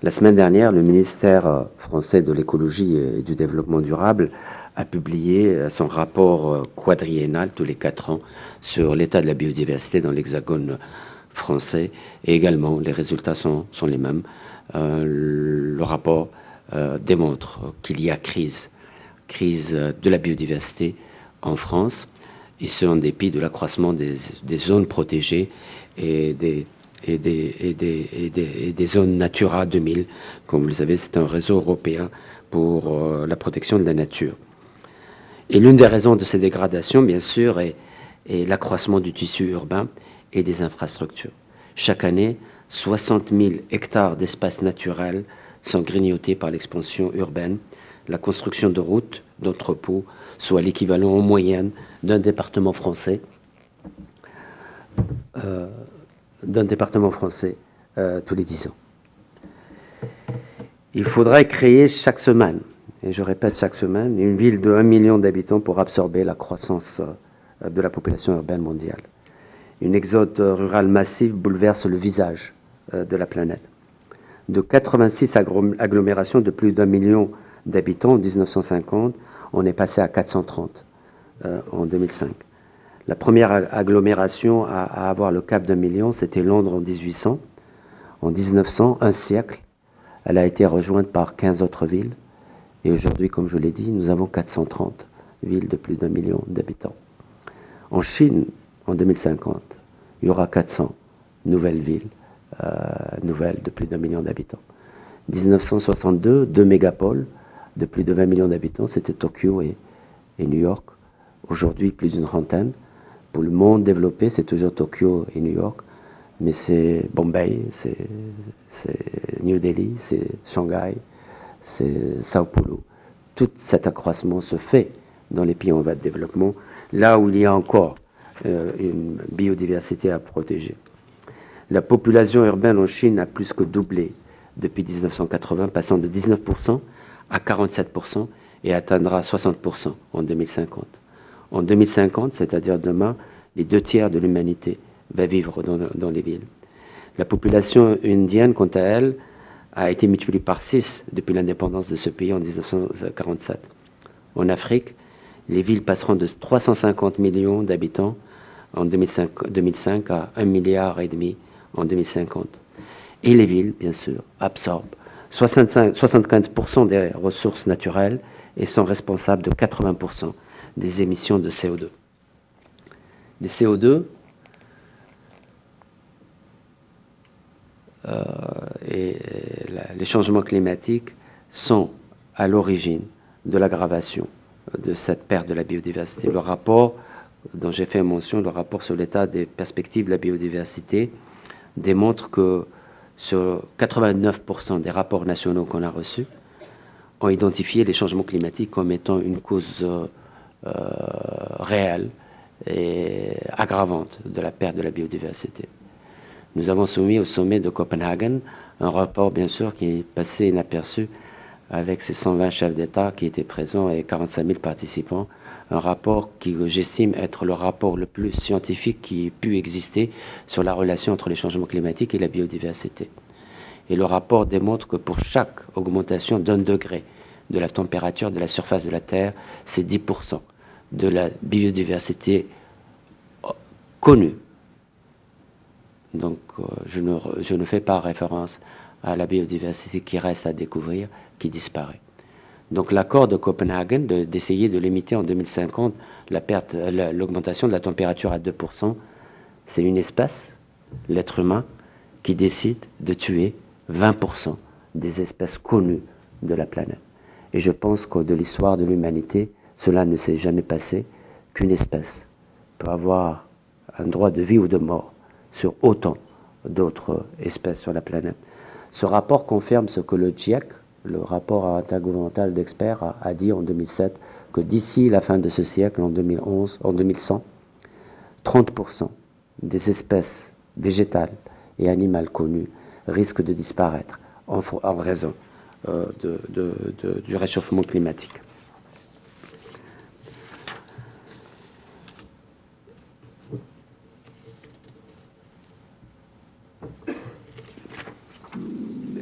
La semaine dernière, le ministère français de l'écologie et du développement durable a publié son rapport quadriennal tous les quatre ans sur l'état de la biodiversité dans l'hexagone français. Et également, les résultats sont, les mêmes. Euh, le rapport euh, démontre qu'il y a crise, crise de la biodiversité en France, et ce en dépit de l'accroissement des, des, zones protégées et des, et des, zones Natura 2000. Comme vous le savez, c'est un réseau européen pour euh, la protection de la nature. Et l'une des raisons de ces dégradations, bien sûr, est, l'accroissement du tissu urbain et des infrastructures. Chaque année, 60 000 hectares d'espaces naturels sont grignotés par l'expansion urbaine, la construction de routes, d'entrepôts, soit l'équivalent en moyenne d'un département français, euh, d'un département français euh, tous les 10 ans. Il faudrait créer chaque semaine, et je répète chaque semaine, une ville de 1 million d'habitants pour absorber la croissance euh, de la population urbaine mondiale. Une exode rurale massive bouleverse le visage euh, de la planète. De 86 agglomérations de plus d'un million d'habitants en 1950, on est passé à 430 euh, en 2005. La première agglomération à, avoir le cap d'un million, c'était Londres en 1800. En 1900, un siècle, elle a été rejointe par 15 autres villes. Et aujourd'hui, comme je l'ai dit, nous avons 430 villes de plus d'un million d'habitants. En Chine, en 2050, il y aura 400 nouvelles villes, euh, nouvelles de plus d'un million d'habitants. 1962, deux mégapoles de plus de 20 millions d'habitants, c'était Tokyo et, New York. Aujourd'hui, plus d'une trentaine. Pour le monde développé, c'est toujours Tokyo et New York, mais c'est Bombay, c'est New Delhi, c'est Shanghai, c'est Sao Paulo. Tout cet accroissement se fait dans les pays en voie de développement, là où il y a encore euh, une biodiversité à protéger. La population urbaine en Chine a plus que doublé depuis 1980, passant de 19% à 47% et atteindra 60% en 2050. En 2050, c'est-à-dire demain, les deux tiers de l'humanité va vivre dans, les villes. La population indienne, quant à elle, a été multipliée par 6 depuis l'indépendance de ce pays en 1947. En Afrique, les villes passeront de 350 millions d'habitants en 2005, 2005 à 1 milliard et demi en 2050. Et les villes, bien sûr, absorbent 65, 75% des ressources naturelles et sont responsables de 80% des émissions de CO2. Les CO2 euh, et les changements climatiques sont à l'origine de l'aggravation de cette perte de la biodiversité. Le rapport dont j'ai fait mention, le rapport sur l'état des perspectives de la biodiversité, démontre que sur 89% des rapports nationaux qu'on a reçus, ont identifié les changements climatiques comme étant une cause euh, réelle et aggravante de la perte de la biodiversité. Nous avons soumis au sommet de Copenhague un rapport, bien sûr, qui est passé inaperçu avec ses 120 chefs d'État qui étaient présents et 45 000 participants, un rapport qui j'estime être le rapport le plus scientifique qui ait pu exister sur la relation entre les changements climatiques et la biodiversité. Et le rapport démontre que pour chaque augmentation d'un degré de la température de la surface de la Terre, c'est 10% de la biodiversité connue. Donc euh, je, ne, fais pas référence à la biodiversité qui reste à découvrir, qui disparaît. Donc l'accord de Copenhague d'essayer de, limiter en 2050 la perte, l'augmentation de la température à 2%, c'est une espèce, l'être humain, qui décide de tuer 20% des espèces connues de la planète. Et je pense que de l'histoire de l'humanité, cela ne s'est jamais passé qu'une espèce peut avoir un droit de vie ou de mort sur autant d'autres espèces sur la planète. Ce rapport confirme ce que le GIEC, le rapport intergouvernemental d'experts a, dit en 2007 que d'ici la fin de ce siècle, en 2011, en 2100, 30% des espèces végétales et animales connues risquent de disparaître en, raison de, de, du réchauffement climatique.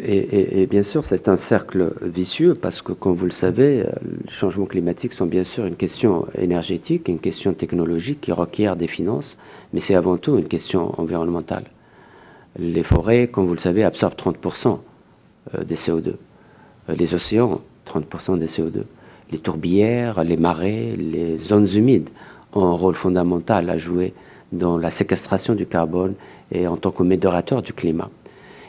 et, bien sûr, c'est un cercle vicieux parce que, comme vous le savez, les changements climatiques sont bien sûr une question énergétique, une question technologique qui requiert des finances, mais c'est avant tout une question environnementale. Les forêts, comme vous le savez, absorbent 30% des CO2. Les océans, 30% des CO2. Les tourbières, les marais, les zones humides ont un rôle fondamental à jouer dans la séquestration du carbone et en tant que modérateur du climat.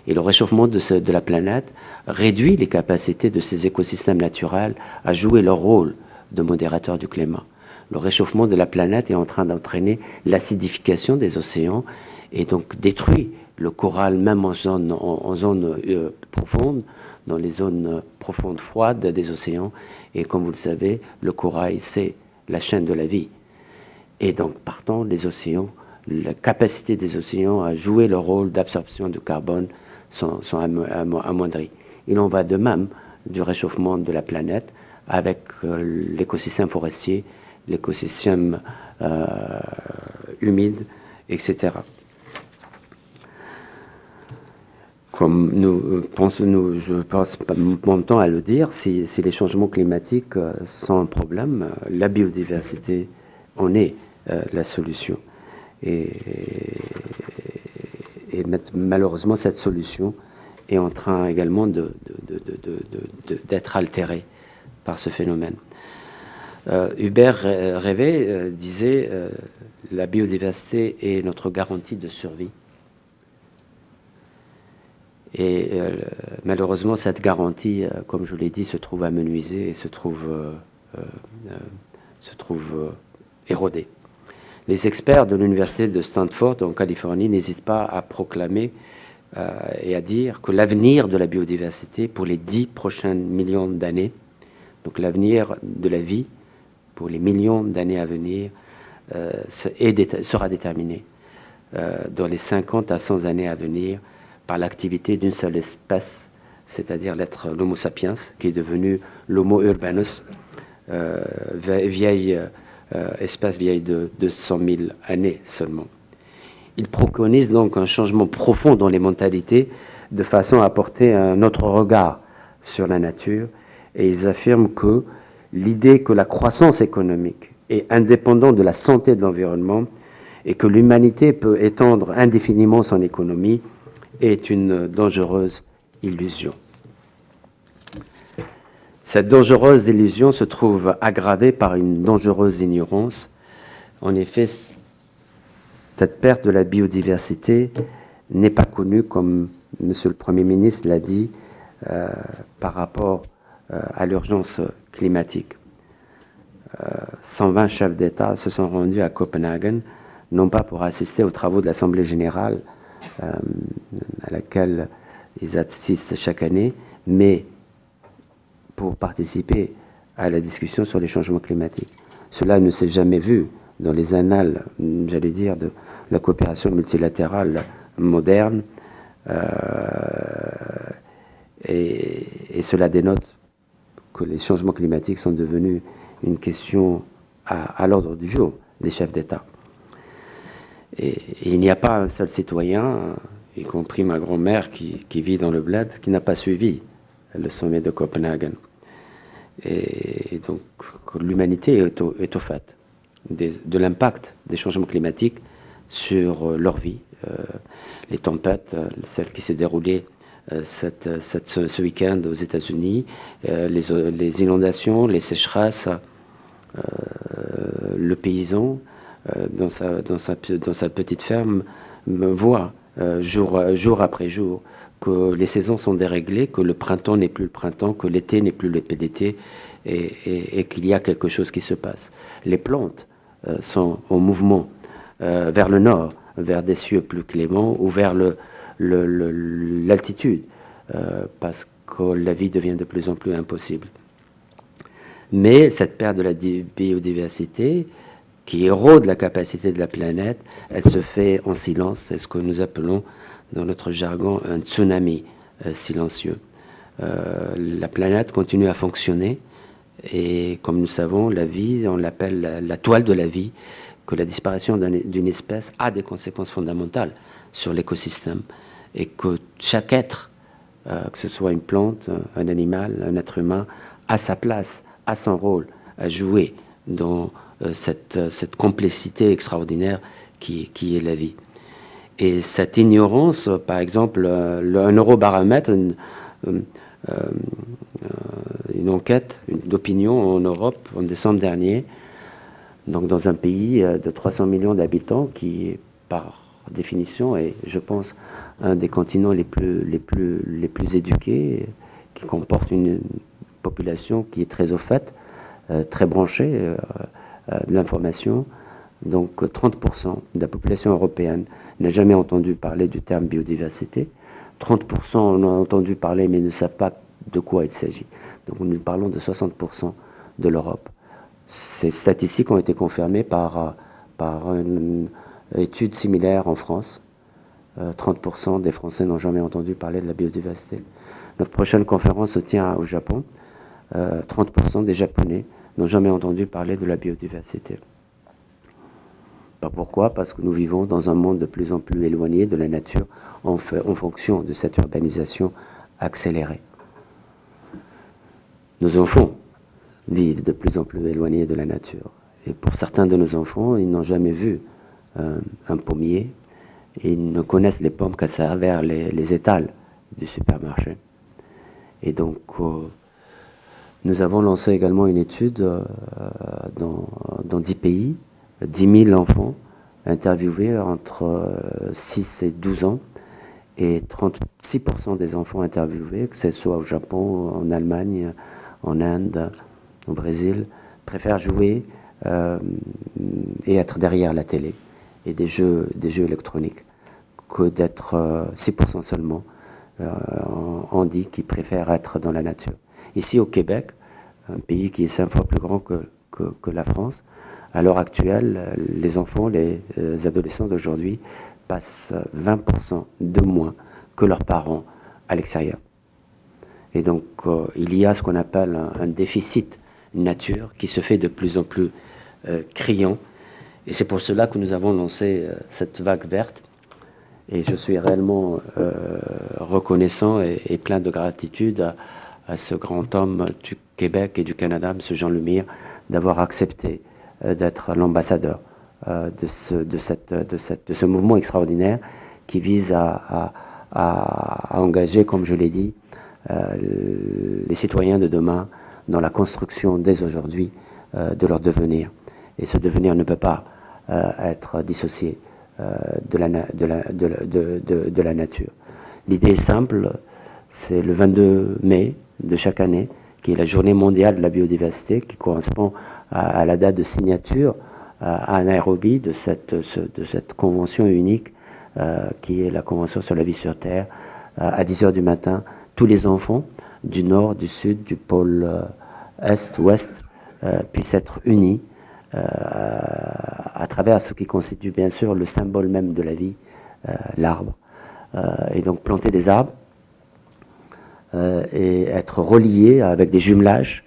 Et le réchauffement de, la planète réduit les capacités de ces écosystèmes naturels à jouer leur rôle de modérateur du climat. Le réchauffement de la planète est en train d'entraîner l'acidification des océans et donc détruit le coral même en zone, en, zone euh, profonde, dans les zones profondes froides des océans. Et comme vous le savez, le corail, c'est la chaîne de la vie. Et donc, partant, les océans, la capacité des océans à jouer leur rôle d'absorption de carbone sont, sont amoindries. Il en va de même du réchauffement de la planète avec euh, l'écosystème forestier, l'écosystème euh, humide, etc. Comme nous pensons, nous, je passe mon temps à le dire, si, les changements climatiques euh, sont un problème, la biodiversité en est la solution. Et, malheureusement, cette solution est en train également d'être altérée par ce phénomène. Euh, Hubert Révé euh, disait euh, la biodiversité est notre garantie de survie. Et euh, malheureusement, cette garantie, comme je l'ai dit, se trouve amenuisée et se trouve, se trouve érodée. Les experts de l'université de Stanford en Californie n'hésitent pas à proclamer euh, et à dire que l'avenir de la biodiversité pour les dix prochains millions d'années, donc l'avenir de la vie pour les millions d'années à venir, euh, sera déterminé euh, dans les 50 à 100 années à venir par l'activité d'une seule espèce, c'est-à-dire l'être l'Homo sapiens, qui est devenu l'Homo urbanus, vieille euh, espace vieille de 200 000 années seulement. Ils préconisent donc un changement profond dans les mentalités de façon à apporter un autre regard sur la nature et ils affirment que l'idée que la croissance économique est indépendante de la santé de l'environnement et que l'humanité peut étendre indéfiniment son économie est une dangereuse illusion. Cette dangereuse illusion se trouve aggravée par une dangereuse ignorance. En effet, cette perte de la biodiversité n'est pas connue, comme Monsieur le Premier ministre l'a dit, euh, par rapport euh, à l'urgence climatique. 120 euh, chefs d'État se sont rendus à Copenhague, non pas pour assister aux travaux de l'Assemblée générale à laquelle ils assistent chaque année, mais pour participer à la discussion sur les changements climatiques. Cela ne s'est jamais vu dans les annales, j'allais dire, de la coopération multilatérale moderne. Euh, et, cela dénote que les changements climatiques sont devenus une question à, l'ordre du jour des chefs d'État. Et, il n'y a pas un seul citoyen, y compris ma grand-mère qui, vit dans le bled, qui n'a pas suivi le sommet de Copenhague. Et donc, l'humanité est au, fait de l'impact des changements climatiques sur euh, leur vie. Euh, les tempêtes, euh, celle qui s'est déroulée ce, week-end aux États-Unis, les, inondations, les sécheresses, le paysan dans sa, dans, sa, petite ferme voit jour, jour après jour que les saisons sont déréglées, que le printemps n'est plus le printemps, que l'été n'est plus l'été, et, et, qu'il y a quelque chose qui se passe. Les plantes euh, sont en mouvement euh, vers le nord, vers des cieux plus cléments ou vers l'altitude, euh, parce que la vie devient de plus en plus impossible. Mais cette perte de la biodiversité, qui érode la capacité de la planète, elle se fait en silence. C'est ce que nous appelons dans notre jargon un tsunami euh, silencieux. Euh, la planète continue à fonctionner et comme nous savons, la vie, on l'appelle la, toile de la vie, que la disparition d'une espèce a des conséquences fondamentales sur l'écosystème et que chaque être que ce soit une plante, un animal, un être humain, a sa place, a son rôle à jouer dans cette, cette complexité extraordinaire qui, qui est la vie. Et cette ignorance, par exemple, le, un eurobaromètre, une, une enquête d'opinion en Europe en décembre dernier, donc dans un pays de 300 millions d'habitants qui, par définition, est, je pense, un des continents les plus, les plus, les plus éduqués, qui comporte une population qui est très au fait, euh, très branchée euh, euh, de l'information. Donc 30% de la population européenne n'a jamais entendu parler du terme biodiversité. 30% en ont entendu parler mais ne savent pas de quoi il s'agit. Donc nous parlons de 60% de l'Europe. Ces statistiques ont été confirmées par, par une étude similaire en France. 30% des Français n'ont jamais entendu parler de la biodiversité. Notre prochaine conférence se tient au Japon. 30% des Japonais n'ont jamais entendu parler de la biodiversité. Pourquoi Parce que nous vivons dans un monde de plus en plus éloigné de la nature en, fonction de cette urbanisation accélérée. Nos enfants vivent de plus en plus éloignés de la nature. Et pour certains de nos enfants, ils n'ont jamais vu euh, un pommier. Ils ne connaissent les pommes qu'à travers les, étals du supermarché. Et donc, nous avons lancé également une étude euh, dans, dans 10 pays 10 000 enfants interviewés entre 6 et 12 ans et 36% des enfants interviewés, que ce soit au Japon, en Allemagne, en Inde, au Brésil, préfèrent jouer euh, et être derrière la télé et des jeux, des jeux électroniques que d'être euh, 6% seulement euh, on dit qu'ils préfèrent être dans la nature. Ici au Québec, un pays qui est cinq fois plus grand que, la France, à l'heure actuelle, les enfants, les euh, adolescents d'aujourd'hui passent 20% de moins que leurs parents à l'extérieur. Et donc, euh, il y a ce qu'on appelle un, déficit nature qui se fait de plus en plus euh, criant. Et c'est pour cela que nous avons lancé cette vague verte. Et je suis réellement reconnaissant et, plein de gratitude à, à, ce grand homme Québec et du Canada, M. Jean Lemire, d'avoir accepté euh, d'être l'ambassadeur euh, de, ce, de, cette, de, cette, de, ce mouvement extraordinaire qui vise à, à, à engager, comme je l'ai dit, euh, les citoyens de demain dans la construction dès aujourd'hui de leur devenir. Et ce devenir ne peut pas être dissocié de la, de, la, de, de, de la nature. L'idée est simple, c'est le 22 mai de chaque année, qui est la journée mondiale de la biodiversité, qui correspond à, la date de signature à Nairobi de cette, convention unique euh, qui est la Convention sur la vie sur Terre, euh, à 10 heures du matin, tous les enfants du nord, du sud, du pôle euh, est, ouest, puissent être unis à travers ce qui constitue bien sûr le symbole même de la vie, l'arbre. et donc planter des arbres et être reliés avec des jumelages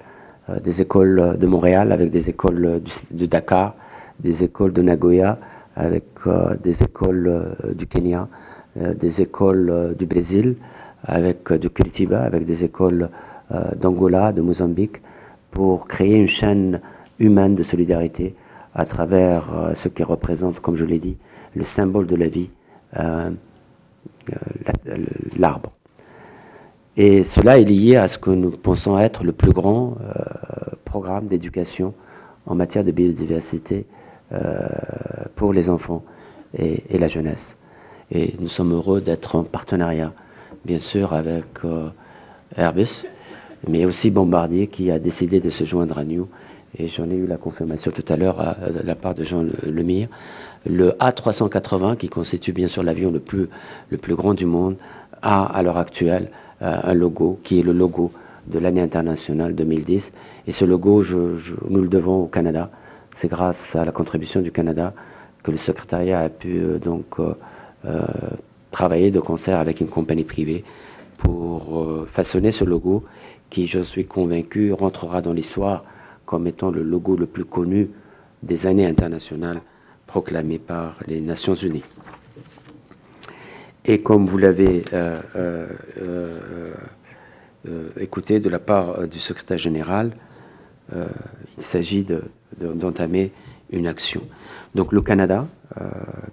des écoles de Montréal avec des écoles de Dakar, des écoles de Nagoya, avec euh, des écoles euh, du Kenya, euh, des écoles du Brésil, avec du Curitiba, avec des écoles d'Angola, de Mozambique, pour créer une chaîne humaine de solidarité à travers ce qui représente, comme je l'ai dit, le symbole de la vie, l'arbre. Et cela est lié à ce que nous pensons être le plus grand programme d'éducation en matière de biodiversité euh, pour les enfants et, la jeunesse. Et nous sommes heureux d'être en partenariat, bien sûr, avec euh, Airbus, mais aussi Bombardier qui a décidé de se joindre à nous. Et j'en ai eu la confirmation tout à l'heure de la part de Jean Lemire. Le A380, qui constitue bien sûr l'avion le plus, le plus grand du monde, a à l'heure actuelle euh, un logo qui est le logo de l'année internationale 2010. Et ce logo, nous le devons au Canada. C'est grâce à la contribution du Canada que le secrétariat a pu euh, donc euh, euh, travailler de concert avec une compagnie privée pour euh, façonner ce logo qui, je suis convaincu, rentrera dans l'histoire comme étant le logo le plus connu des années internationales proclamé par les Nations Unies. Et comme vous l'avez écouté de la part du secrétaire général, il s'agit d'entamer une action. Donc le Canada,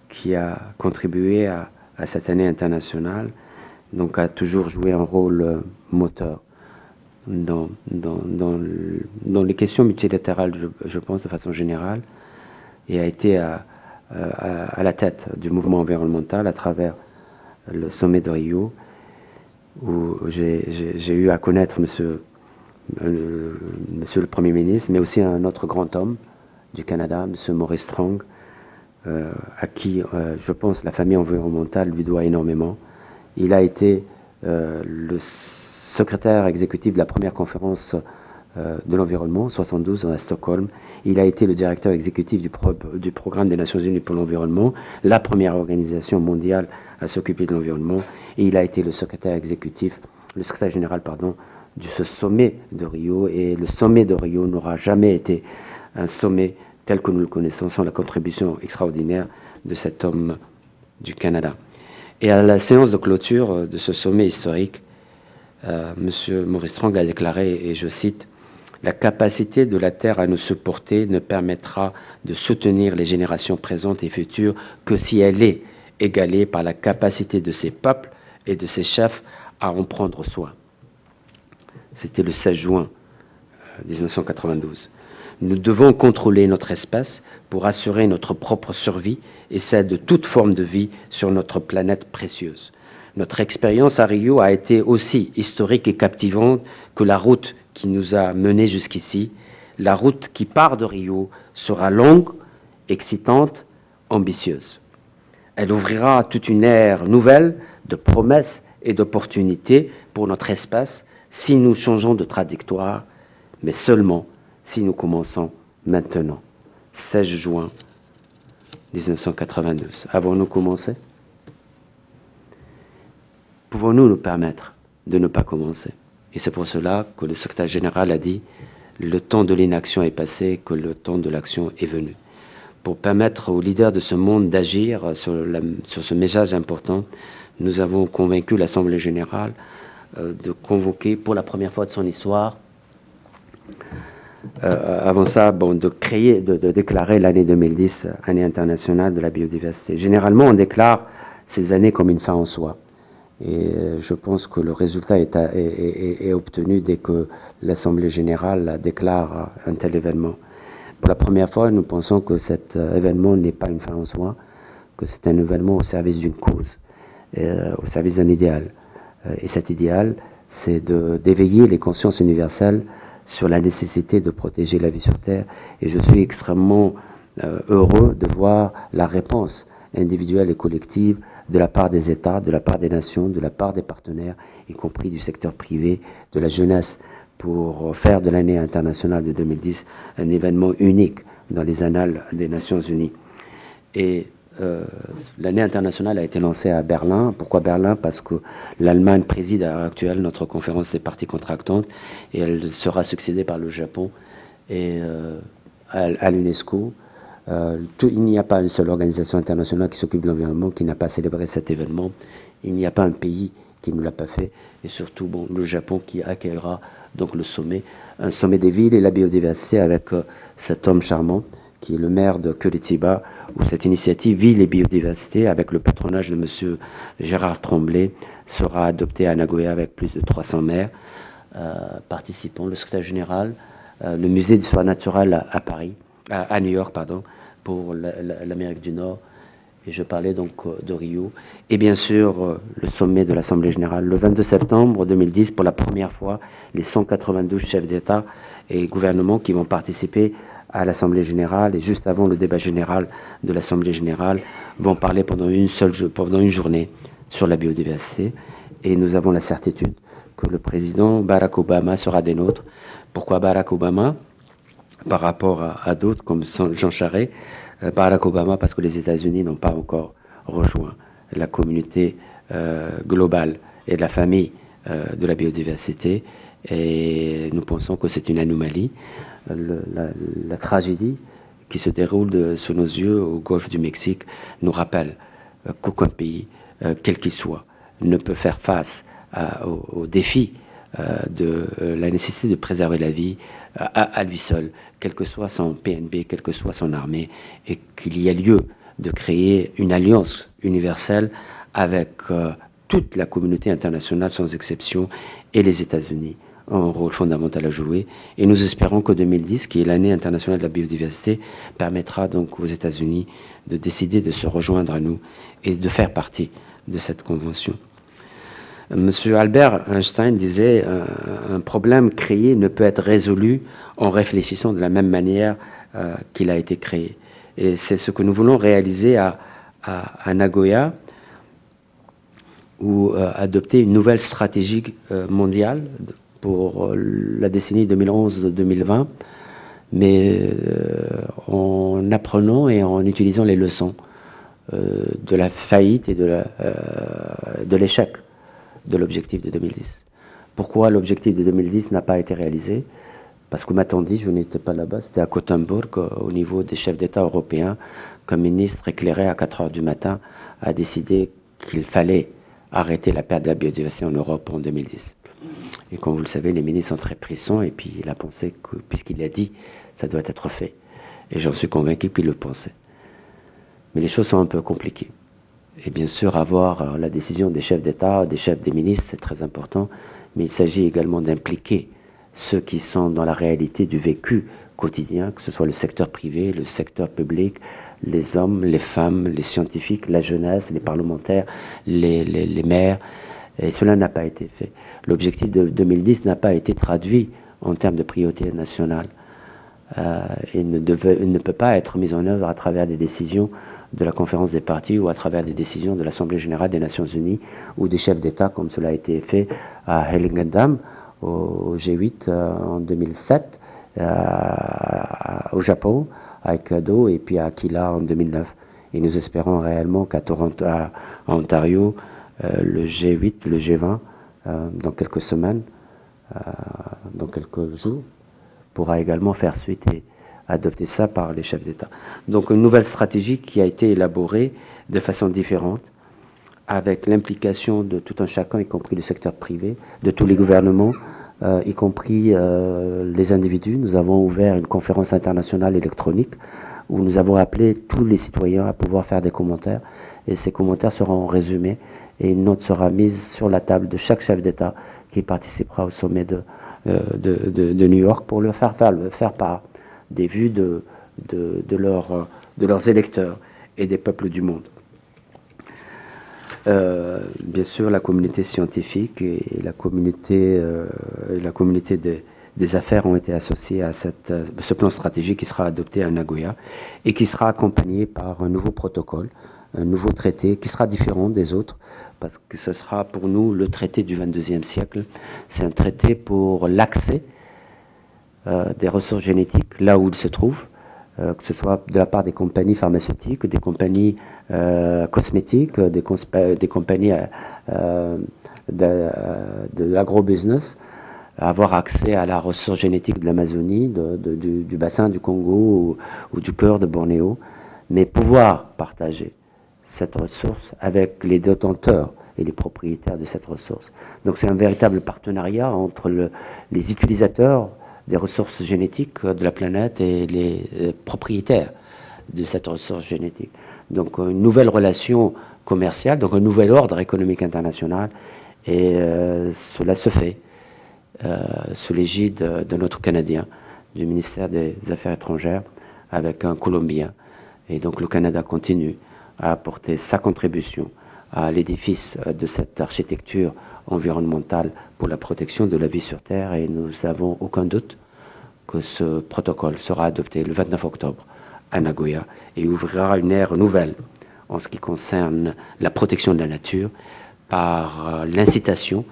qui a contribué à, à, cette année internationale, donc a toujours joué un rôle moteur dans, dans, dans, les questions multilatérales, je, pense, de façon générale, et a été à, à, la tête du mouvement environnemental à travers le sommet de Rio, où j'ai eu à connaître monsieur, euh, monsieur le Premier ministre, mais aussi un autre grand homme du Canada, monsieur Maurice Strong, euh, à qui, euh, je pense, la famille environnementale lui doit énormément. Il a été le secrétaire exécutif de la première conférence de l'environnement, 72 à Stockholm. Il a été le directeur exécutif du programme des Nations Unies pour l'environnement, la première organisation mondiale à s'occuper de l'environnement. Et il a été le secrétaire exécutif, le secrétaire général, pardon, de ce sommet de Rio. Et le sommet de Rio n'aura jamais été un sommet tel que nous le connaissons sans la contribution extraordinaire de cet homme du Canada. Et à la séance de clôture de ce sommet historique, euh, Monsieur Maurice Strang a déclaré, et je cite, La capacité de la Terre à nous supporter ne permettra de soutenir les générations présentes et futures que si elle est égalée par la capacité de ses peuples et de ses chefs à en prendre soin. C'était le 16 juin 1992. Euh, nous devons contrôler notre espèce pour assurer notre propre survie et celle de toute forme de vie sur notre planète précieuse. Notre expérience à Rio a été aussi historique et captivante que la route qui nous a menés jusqu'ici. La route qui part de Rio sera longue, excitante, ambitieuse. Elle ouvrira toute une ère nouvelle de promesses et d'opportunités pour notre espace si nous changeons de trajectoire, mais seulement si nous commençons maintenant. 16 juin 1992. Avons-nous commencé? Pouvons-nous nous permettre de ne pas commencer? Et c'est pour cela que le secrétaire général a dit le temps de l'inaction est passé, que le temps de l'action est venu. Pour permettre aux leaders de ce monde d'agir sur, ce message important, nous avons convaincu l'Assemblée générale euh, de convoquer pour la première fois de son histoire, euh, avant ça, de créer, de, déclarer l'année 2010 année internationale de la biodiversité. Généralement, on déclare ces années comme une fin en soi. Et euh, je pense que le résultat est, obtenu dès que l'Assemblée générale déclare un tel événement. Pour la première fois, nous pensons que cet euh, événement n'est pas une fin en soi, que c'est un événement au service d'une cause, euh, au service d'un idéal. et cet idéal, c'est d'éveiller les consciences universelles sur la nécessité de protéger la vie sur Terre. Et je suis extrêmement heureux de voir la réponse individuelle et collective de la part des États, de la part des nations, de la part des partenaires, y compris du secteur privé, de la jeunesse, pour faire de l'année internationale de 2010 un événement unique dans les annales des Nations Unies. Et euh, l'année internationale a été lancée à Berlin. Pourquoi Berlin? Parce que l'Allemagne préside à l'heure actuelle notre conférence des parties contractantes et elle sera succédée par le Japon et euh, à l'UNESCO euh, il n'y a pas une seule organisation internationale qui s'occupe de l'environnement qui n'a pas célébré cet événement. Il n'y a pas un pays qui ne l'a pas fait. Et surtout, bon, le Japon qui accueillera donc le sommet, un sommet des villes et la biodiversité avec euh, cet homme charmant qui est le maire de Curitiba, où cette initiative Ville et biodiversité, avec le patronage de M. Gérard Tremblay, sera adoptée à Nagoya avec plus de 300 maires euh, participants, le secrétaire général, le musée d'histoire naturelle à, Paris, à New York, pardon, pour l'Amérique du Nord. Et je parlais donc euh, de Rio. Et bien sûr, euh, le sommet de l'Assemblée générale. Le 22 septembre 2010, pour la première fois, les 192 chefs d'État et gouvernements qui vont participer à l'Assemblée générale et juste avant le débat général de l'Assemblée générale vont parler pendant une seule pendant une journée sur la biodiversité. Et nous avons la certitude que le président Barack Obama sera des nôtres. Pourquoi Barack Obama? Par rapport à, d'autres comme Jean Charest, Barack Obama, parce que les États-Unis n'ont pas encore rejoint la communauté euh, globale et la famille euh, de la biodiversité. Et nous pensons que c'est une anomalie. la, tragédie qui se déroule sous nos yeux au golfe du Mexique nous rappelle qu'aucun pays quel qu'il soit, ne peut faire face au, défi de la nécessité de préserver la vie à, lui seul, quel que soit son PNB, quelle que soit son armée, et qu'il y a lieu de créer une alliance universelle avec toute la communauté internationale sans exception et les États-Unis ont un rôle fondamental à jouer. Et nous espérons que 2010, qui est l'année internationale de la biodiversité, permettra donc aux États-Unis de décider de se rejoindre à nous et de faire partie de cette convention. Monsieur Albert Einstein disait euh, un problème créé ne peut être résolu en réfléchissant de la même manière euh, qu'il a été créé. Et c'est ce que nous voulons réaliser à, Nagoya, ou euh, adopter une nouvelle stratégie mondiale pour la décennie 2011-2020, mais en apprenant et en utilisant les leçons de la faillite et de l'échec de l'objectif de 2010. Pourquoi l'objectif de 2010 n'a pas été réalisé? Parce que m'a-t-on dit, je n'étais pas là-bas, c'était à Gothenburg, au niveau des chefs d'État européens, qu'un ministre éclairé à 4 heures du matin a décidé qu'il fallait arrêter la perte de la biodiversité en Europe en 2010. Et comme vous le savez, les ministres sont très pressants et puis il a pensé que, puisqu'il a dit, ça doit être fait. Et j'en suis convaincu qu'il le pensait. Mais les choses sont un peu compliquées. Et bien sûr, avoir euh, la décision des chefs d'État, des chefs des ministres, c'est très important. Mais il s'agit également d'impliquer ceux qui sont dans la réalité du vécu quotidien, que ce soit le secteur privé, le secteur public, les hommes, les femmes, les scientifiques, la jeunesse, les parlementaires, les, les, maires. Et cela n'a pas été fait. L'objectif de 2010 n'a pas été traduit en termes de priorité nationale. Euh, ne, ne peut pas être mis en œuvre à travers des décisions de la conférence des partis ou à travers des décisions de l'Assemblée générale des Nations unies ou des chefs d'État, comme cela a été fait à Hellingendam au, G8 euh, en 2007, euh, au Japon, à Ekado et puis à Aquila en 2009. Et nous espérons réellement qu'à Toronto, Ontario, euh, le G8, le G20, euh, dans quelques semaines, dans quelques jours, pourra également faire suite adopter ça par les chefs d'État. Donc une nouvelle stratégie qui a été élaborée de façon différente, avec l'implication de tout un chacun, y compris le secteur privé, de tous les gouvernements, euh, y compris euh, les individus. Nous avons ouvert une conférence internationale électronique où nous avons appelé tous les citoyens à pouvoir faire des commentaires et ces commentaires seront résumés et une note sera mise sur la table de chaque chef d'État qui participera au sommet de, euh, de, de, New York pour leur faire, faire, faire part des vues de, de, de, leur, de leurs électeurs et des peuples du monde. Euh, bien sûr, la communauté scientifique et la communauté, euh, des, affaires ont été associées à cette, ce plan stratégique qui sera adopté à Nagoya et qui sera accompagné par un nouveau protocole, un nouveau traité qui sera différent des autres parce que ce sera pour nous le traité du 22e siècle. C'est un traité pour l'accès euh, des ressources génétiques là où ils se trouvent, euh, que ce soit de la part des compagnies pharmaceutiques, des compagnies euh, cosmétiques, des, compagnies euh, de, l'agrobusiness, avoir accès à la ressource génétique de l'Amazonie, du, bassin du Congo ou, du cœur de Bornéo, mais pouvoir partager cette ressource avec les détenteurs et les propriétaires de cette ressource. Donc c'est un véritable partenariat entre le, les utilisateurs des ressources génétiques de la planète et les propriétaires de cette ressource génétique. Donc une nouvelle relation commerciale, donc un nouvel ordre économique international, et euh, cela se fait euh, sous l'égide de notre Canadien, du ministère des Affaires étrangères, avec un Colombien. Et donc le Canada continue à apporter sa contribution à l'édifice de cette architecture environnementale pour la protection de la vie sur Terre et nous n'avons aucun doute que ce protocole sera adopté le 29 octobre à Nagoya et ouvrira une ère nouvelle en ce qui concerne la protection de la nature par euh, l'incitation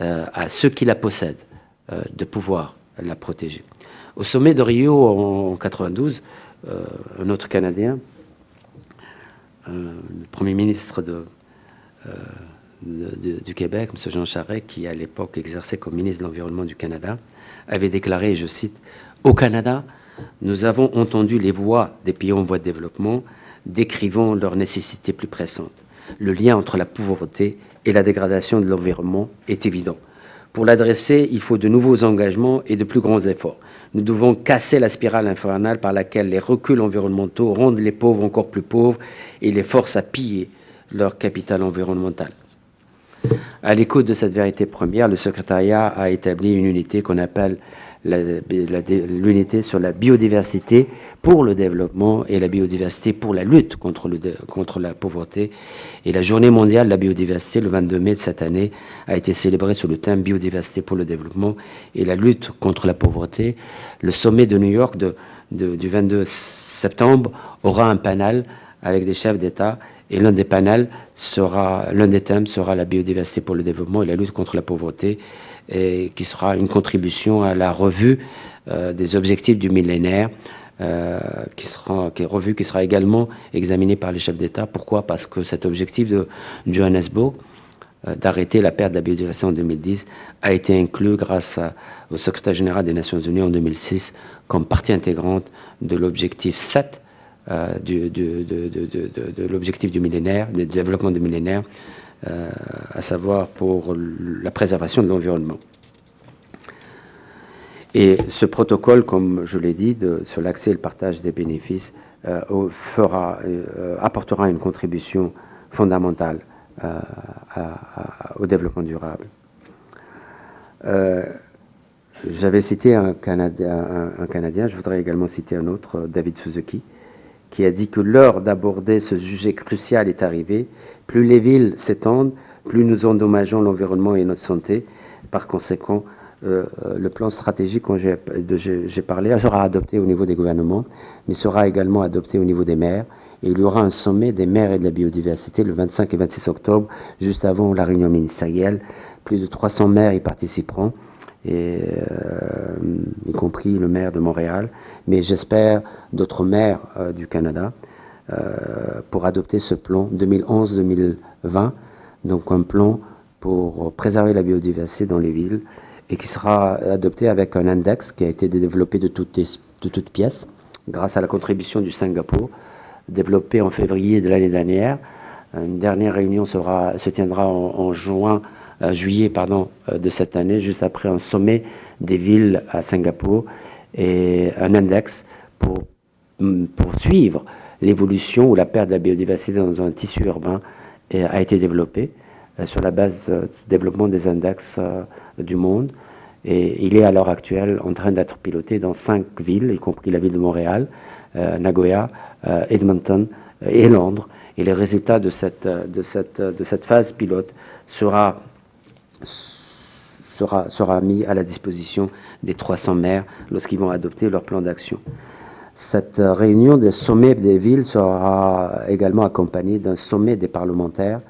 euh, à ceux qui la possèdent euh, de pouvoir la protéger. Au sommet de Rio en 92, un autre Canadien, le Premier ministre de, du Québec, M. Jean Charest, qui à l'époque exerçait comme ministre de l'Environnement du Canada, avait déclaré, je cite, Au Canada, nous avons entendu les voix des pays en voie de développement décrivant leurs nécessités plus pressantes. Le lien entre la pauvreté et la dégradation de l'environnement est évident. Pour l'adresser, il faut de nouveaux engagements et de plus grands efforts. Nous devons casser la spirale infernale par laquelle les reculs environnementaux rendent les pauvres encore plus pauvres et les forcent à piller leur capital environnemental. À l'écoute de cette vérité première, le secrétariat a établi une unité qu'on appelle l'unité sur la biodiversité pour le développement et la biodiversité pour la lutte contre, la pauvreté. Et la journée mondiale de la biodiversité, le 22 mai de cette année, a été célébrée sous le thème biodiversité pour le développement et la lutte contre la pauvreté. Le sommet de New York du 22 septembre aura un panel avec des chefs d'État et l'un des panels sera, l'un des thèmes sera la biodiversité pour le développement et la lutte contre la pauvreté, et qui sera une contribution à la revue euh, des objectifs du millénaire, euh, qui sera est revue, qui sera également examinée par les chefs d'État. Pourquoi? Parce que cet objectif de Johannesburg euh, d'arrêter la perte de la biodiversité en 2010 a été inclus grâce au secrétaire général des Nations Unies en 2006 comme partie intégrante de l'objectif 7 euh, de, l'objectif du millénaire, du développement du millénaire, euh, à savoir pour la préservation de l'environnement. Et ce protocole, comme je l'ai dit, sur l'accès et le partage des bénéfices, euh, apportera une contribution fondamentale au développement durable. J'avais cité un, Canadien, je voudrais également citer un autre, David Suzuki, qui a dit que l'heure d'aborder ce sujet crucial est arrivée. Plus les villes s'étendent, plus nous endommageons l'environnement et notre santé. Par conséquent, euh, le plan stratégique dont j'ai parlé sera adopté au niveau des gouvernements, mais sera également adopté au niveau des maires. Et il y aura un sommet des maires et de la biodiversité le 25 et 26 octobre, juste avant la réunion ministérielle. Plus de 300 maires y participeront et, euh, y compris le maire de Montréal, mais j'espère d'autres maires euh, du Canada, euh, pour adopter ce plan 2011-2020, donc un plan pour préserver la biodiversité dans les villes et qui sera adopté avec un index qui a été développé de toutes, pièces grâce à la contribution du Singapour, développé en février de l'année dernière. Une dernière réunion se tiendra en, en juin euh, juillet pardon, euh, de cette année, juste après un sommet des villes à Singapour et un index pour, mm, suivre l'évolution ou la perte de la biodiversité dans un tissu urbain a été développé euh, sur la base du développement des index du monde. Et il est à l'heure actuelle en train d'être piloté dans cinq villes, y compris la ville de Montréal, Nagoya, Edmonton et Londres. Et les résultats de cette, de cette, de cette phase pilote sera sera, mis à la disposition des 300 maires lorsqu'ils vont adopter leur plan d'action. Cette réunion des sommets des villes sera également accompagnée d'un sommet des parlementaires.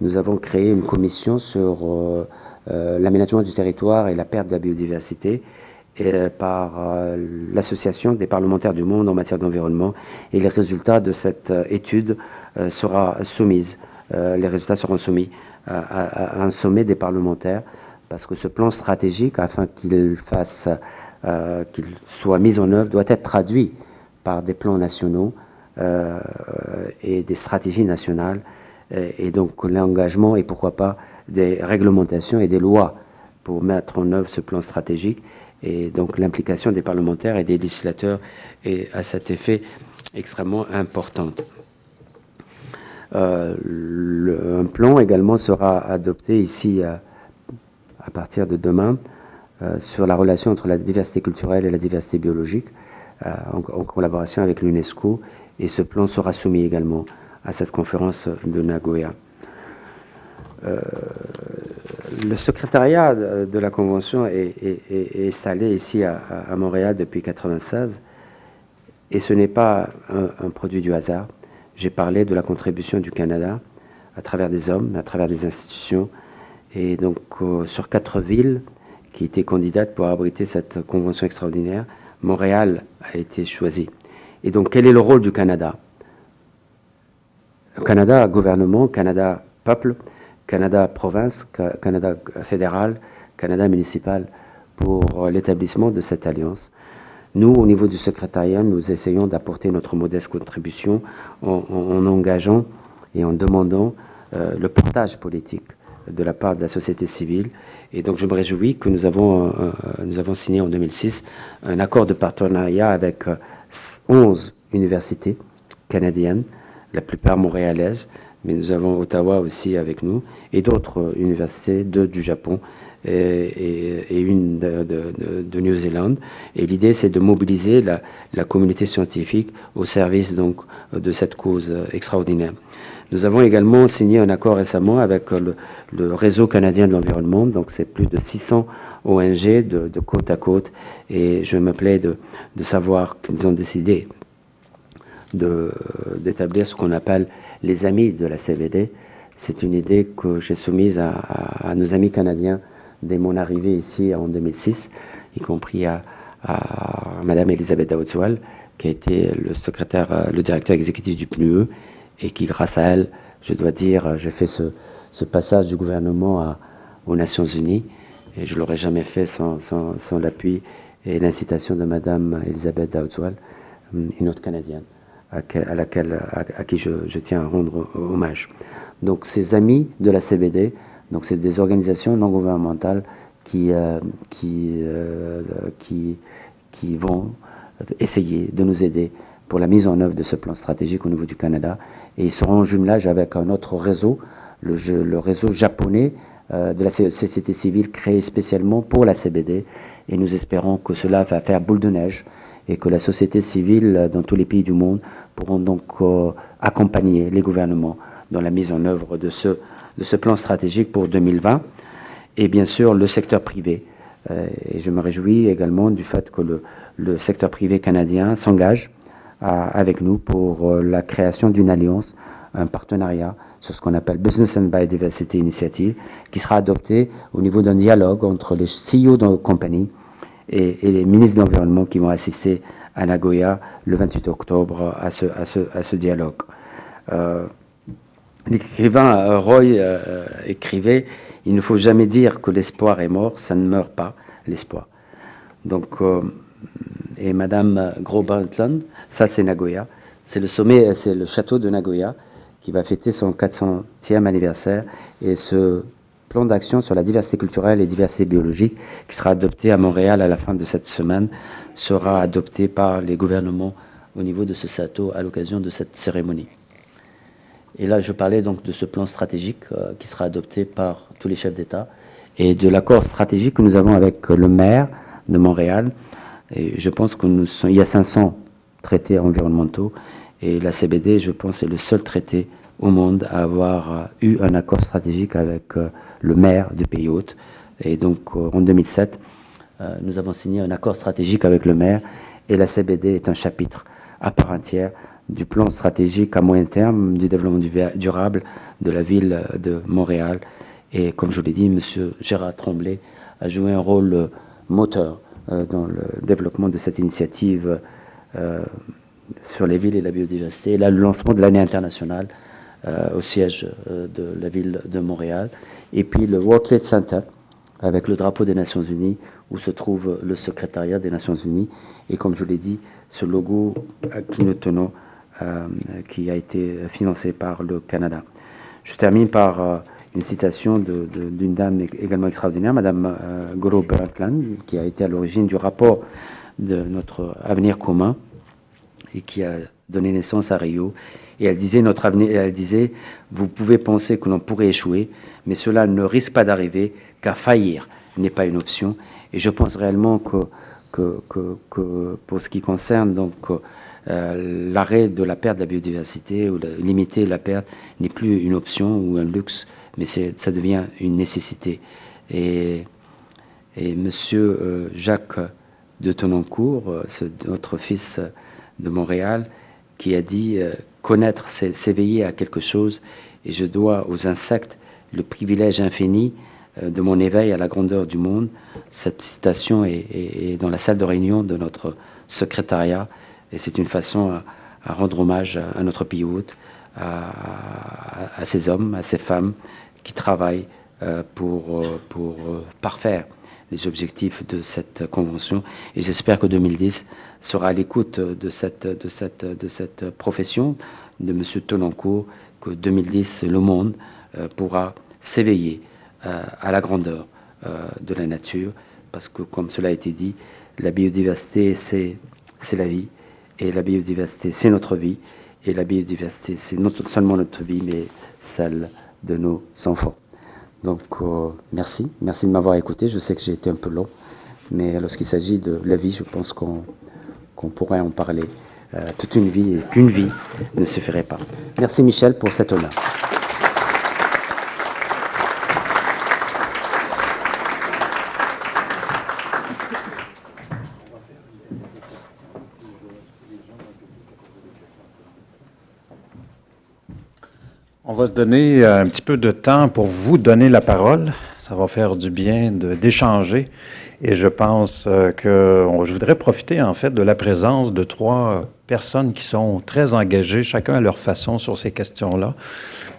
Nous avons créé une commission sur euh, euh, l'aménagement du territoire et la perte de la biodiversité euh, par l'Association des parlementaires du monde en matière d'environnement. Et les résultats de cette étude sera soumise, les résultats seront soumis à, un sommet des parlementaires, parce que ce plan stratégique, afin qu'il fasse, euh, soit mis en œuvre, doit être traduit par des plans nationaux euh, et des stratégies nationales, et, donc l'engagement et pourquoi pas des réglementations et des lois pour mettre en œuvre ce plan stratégique, et donc l'implication des parlementaires et des législateurs est à cet effet extrêmement importante. Euh, un plan également sera adopté ici à, partir de demain euh, sur la relation entre la diversité culturelle et la diversité biologique euh, en, collaboration avec l'UNESCO et ce plan sera soumis également à cette conférence de Nagoya. le secrétariat de la Convention est, installé ici à, Montréal depuis 1996 et ce n'est pas un produit du hasard. J'ai parlé de la contribution du Canada à travers des hommes, à travers des institutions. Et donc, euh, sur quatre villes qui étaient candidates pour abriter cette convention extraordinaire, Montréal a été choisi. Et donc, quel est le rôle du Canada? Canada gouvernement, Canada peuple, Canada province, Canada fédéral, Canada municipal pour l'établissement de cette alliance. Nous, au niveau du secrétariat, nous essayons d'apporter notre modeste contribution en, engageant et en demandant le portage politique de la part de la société civile. Et donc je me réjouis que nous avons, nous avons signé en 2006 un accord de partenariat avec 11 universités canadiennes, la plupart montréalaises, mais nous avons Ottawa aussi avec nous, et d'autres universités, deux du Japon et, une de, New Zealand. Et l'idée, c'est de mobiliser la, communauté scientifique au service donc, de cette cause extraordinaire. Nous avons également signé un accord récemment avec le, réseau canadien de l'environnement, donc c'est plus de 600 ONG de, de, côte à côte, et je me plais de, de savoir qu'ils ont décidé d'établir ce qu'on appelle les amis de la CVD. C'est une idée que j'ai soumise à, nos amis canadiens dès mon arrivée ici en 2006, y compris à, à Madame Elisabeth Daoudzoual, qui a été le le directeur exécutif du PNUE, et qui, grâce à elle, je dois dire, j'ai fait ce, passage du gouvernement aux Nations Unies, et je ne l'aurais jamais fait sans, l'appui et l'incitation de Madame Elisabeth Daoudzoual, une autre Canadienne à, laquelle, à, qui je, tiens à rendre hommage. Donc ces amis de la CBD, donc c'est des organisations non gouvernementales qui, euh, qui, euh, qui, qui vont essayer de nous aider pour la mise en œuvre de ce plan stratégique au niveau du Canada. Et ils seront en jumelage avec un autre réseau, le, réseau japonais euh, de la société civile créé spécialement pour la CBD. Et nous espérons que cela va faire boule de neige et que la société civile dans tous les pays du monde pourront donc accompagner les gouvernements dans la mise en œuvre de ce, de ce plan stratégique pour 2020 et bien sûr le secteur privé. Euh, et je me réjouis également du fait que le, secteur privé canadien s'engage avec nous pour la création d'une alliance, un partenariat sur ce qu'on appelle Business and Biodiversity Initiative, qui sera adopté au niveau d'un dialogue entre les CEO de compagnies et, les ministres de l'Environnement qui vont assister à Nagoya le 28 octobre à ce, dialogue. Euh, L'écrivain euh, Roy euh, écrivait Il ne faut jamais dire que l'espoir est mort, ça ne meurt pas, l'espoir. Donc, euh, et Madame Gros-Brundtland, ça c'est Nagoya, c'est le sommet, c'est le château de Nagoya qui va fêter son 400e anniversaire et ce plan d'action sur la diversité culturelle et diversité biologique qui sera adopté à Montréal à la fin de cette semaine sera adopté par les gouvernements au niveau de ce château à l'occasion de cette cérémonie. Et là, je parlais donc de ce plan stratégique euh, qui sera adopté par tous les chefs d'État et de l'accord stratégique que nous avons avec le maire de Montréal. Et je pense qu'il y a 500 traités environnementaux et la CBD, je pense, est le seul traité au monde à avoir euh, eu un accord stratégique avec euh, le maire du pays hôte. Et donc euh, en 2007, nous avons signé un accord stratégique avec le maire et la CBD est un chapitre à part entière du plan stratégique à moyen terme du développement durable de la ville de Montréal. Et comme je l'ai dit, M. Gérard Tremblay a joué un rôle moteur dans le développement de cette initiative sur les villes et la biodiversité. Et là, le lancement de l'année internationale euh, au siège euh, de la ville de Montréal. Et puis le World Trade Center, avec le drapeau des Nations Unies, où se trouve le secrétariat des Nations Unies. Et comme je l'ai dit, ce logo qui nous tenons, euh, qui a été financé par le Canada. Je termine par une citation d'une dame également extraordinaire, Madame Goro Bertland, qui a été à l'origine du rapport de notre avenir commun et qui a donné naissance à Rio et elle disait, notre avenir, elle disait, vous pouvez penser que l'on pourrait échouer, mais cela ne risque pas d'arriver, car faillir n'est pas une option. Et je pense réellement que, que, que, pour ce qui concerne donc euh, l'arrêt de la perte de la biodiversité ou limiter la perte n'est plus une option ou un luxe, mais ça devient une nécessité. Et, et Monsieur euh, Jacques de Tononcourt, euh, notre fils de Montréal, qui a dit Connaître, c'est s'éveiller à quelque chose, et je dois aux insectes le privilège infini de mon éveil à la grandeur du monde. Cette citation est, dans la salle de réunion de notre secrétariat, et c'est une façon à, rendre hommage à, notre pays hôte, à, ces hommes, à ces femmes qui travaillent euh, pour, euh, parfaire les objectifs de cette convention. Et j'espère que 2010 sera à l'écoute de cette profession de M. Tonancourt, que 2010, le monde, pourra s'éveiller à la grandeur de la nature, parce que comme cela a été dit, la biodiversité, c'est la vie, et la biodiversité, c'est notre vie, et la biodiversité, c'est non seulement notre vie, mais celle de nos enfants. Donc, merci, merci de m'avoir écouté. Je sais que j'ai été un peu long, mais lorsqu'il s'agit de la vie, je pense qu'on pourrait en parler toute une vie, et qu'une vie ne suffirait pas. Merci Michel pour cet honneur. On va se donner un petit peu de temps pour vous donner la parole. Ça va faire du bien d'échanger. Et je pense que je voudrais profiter en fait de la présence de trois personnes qui sont très engagées, chacun à leur façon sur ces questions-là,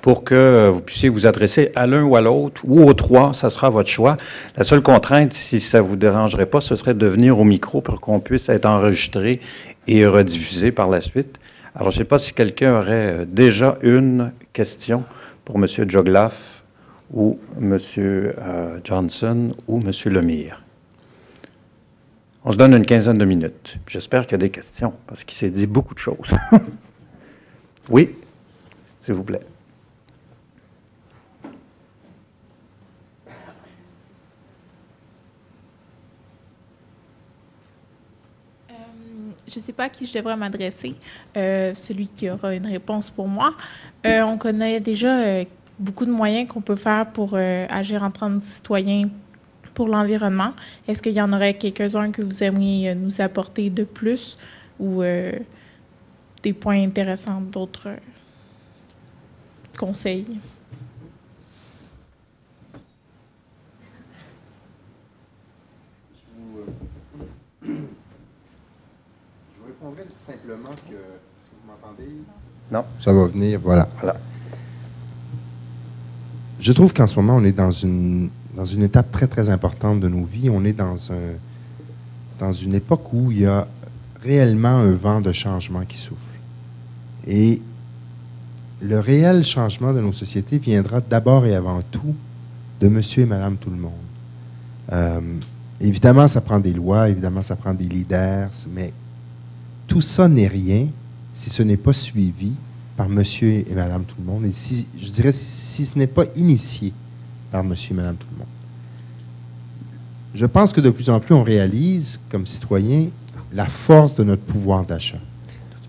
pour que vous puissiez vous adresser à l'un ou à l'autre, ou aux trois, ça sera votre choix. La seule contrainte, si ça vous dérangerait pas, ce serait de venir au micro pour qu'on puisse être enregistré et rediffusé par la suite. Alors, je ne sais pas si quelqu'un aurait déjà une question pour M. Joglaff ou M. Johnson ou M. Lemire. On se donne une quinzaine de minutes. J'espère qu'il y a des questions, parce qu'il s'est dit beaucoup de choses. oui, s'il vous plaît. je ne sais pas à qui je devrais m'adresser, celui qui aura une réponse pour moi. On connaît déjà beaucoup de moyens qu'on peut faire pour agir en tant que citoyen pour l'environnement. Est-ce qu'il y en aurait quelques-uns que vous aimeriez nous apporter de plus ou des points intéressants d'autres conseils? simplement que. Est-ce que vous m'entendez? Non? Ça va venir, voilà. Voilà. Je trouve qu'en ce moment, on est dans une, dans une étape très, très importante de nos vies. On est dans, un, dans une époque où il y a réellement un vent de changement qui souffle. Et le réel changement de nos sociétés viendra d'abord et avant tout de monsieur et madame tout le monde. évidemment, ça prend des lois, évidemment, ça prend des leaders, mais tout ça n'est rien si ce n'est pas suivi par monsieur et madame tout le monde, et si, je dirais si ce n'est pas initié par monsieur et madame tout le monde. Je pense que de plus en plus, on réalise, comme citoyen, la force de notre pouvoir d'achat.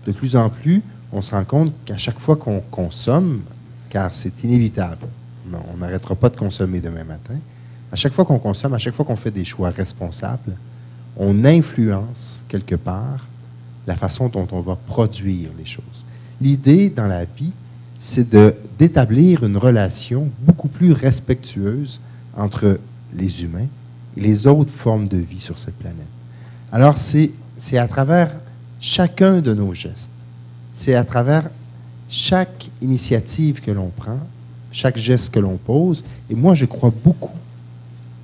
De plus en plus, on se rend compte qu'à chaque fois qu'on consomme, car c'est inévitable, on n'arrêtera pas de consommer demain matin, à chaque fois qu'on consomme, à chaque fois qu'on fait des choix responsables, on influence quelque part la façon dont on va produire les choses. L'idée dans la vie, c'est d'établir une relation beaucoup plus respectueuse entre les humains et les autres formes de vie sur cette planète. Alors, c'est à travers chacun de nos gestes, c'est à travers chaque initiative que l'on prend, chaque geste que l'on pose, et moi, je crois beaucoup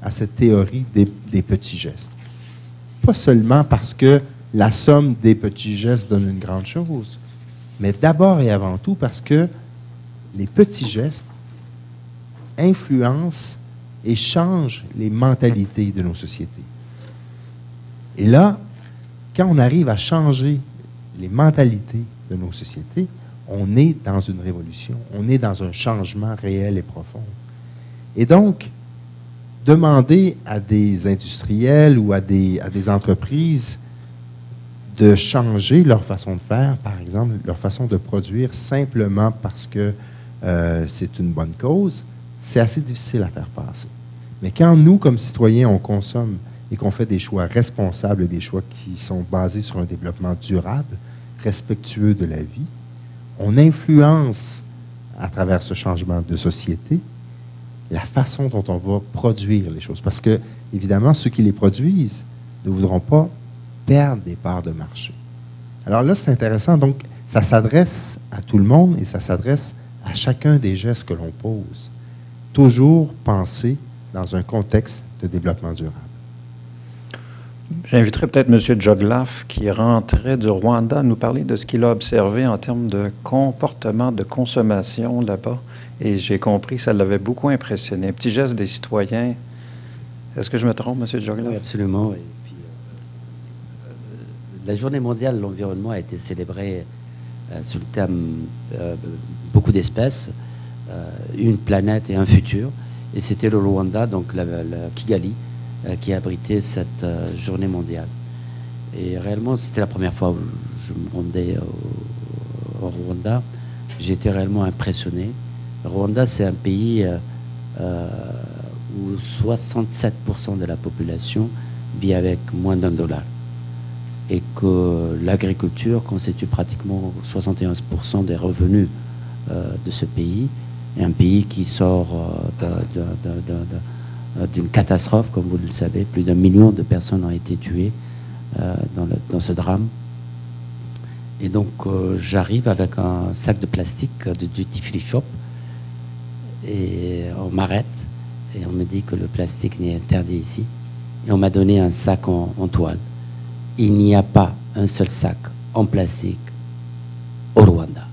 à cette théorie des, des petits gestes. Pas seulement parce que la somme des petits gestes donne une grande chose, mais d'abord et avant tout parce que les petits gestes influencent et changent les mentalités de nos sociétés. Et là, quand on arrive à changer les mentalités de nos sociétés, on est dans une révolution, on est dans un changement réel et profond. Et donc, demander à des industriels ou à des, à des entreprises de changer leur façon de faire, par exemple, leur façon de produire simplement parce que c'est une bonne cause, c'est assez difficile à faire passer. Mais quand nous, comme citoyens, on consomme et qu'on fait des choix responsables des choix qui sont basés sur un développement durable, respectueux de la vie, on influence à travers ce changement de société la façon dont on va produire les choses. Parce que, évidemment, ceux qui les produisent ne voudront pas perdre des parts de marché. Alors là, c'est intéressant. Donc, ça s'adresse à tout le monde et ça s'adresse à chacun des gestes que l'on pose. Toujours penser dans un contexte de développement durable. J'inviterai peut-être M. Joglaf, qui rentrait du Rwanda, à nous parler de ce qu'il a observé en termes de comportement de consommation là-bas. Et j'ai compris que ça l'avait beaucoup impressionné. Un petit geste des citoyens. Est-ce que je me trompe, M. Joglaf? Oui, absolument. La journée mondiale de l'environnement a été célébrée euh, sous le thème euh, beaucoup d'espèces, euh, une planète et un futur. Et c'était le Rwanda, donc la, Kigali, qui a abrité cette journée mondiale. Et réellement, c'était la première fois où je me rendais au, Rwanda. Été réellement impressionné. Rwanda, c'est un pays où 67% de la population vit avec moins d'un dollar. Et que l'agriculture constitue pratiquement 71% des revenus euh, de ce pays. Et un pays qui sort euh, d'un- d'une catastrophe, comme vous le savez. Plus d'un million de personnes ont été tuées euh, dans, ce drame. Et donc, euh, j'arrive avec un sac de plastique de duty free shop et on m'arrête et on me dit que le plastique n'est interdit ici. Et on m'a donné un sac en toile. Il n'y a pas un seul sac en plastique au Rwanda.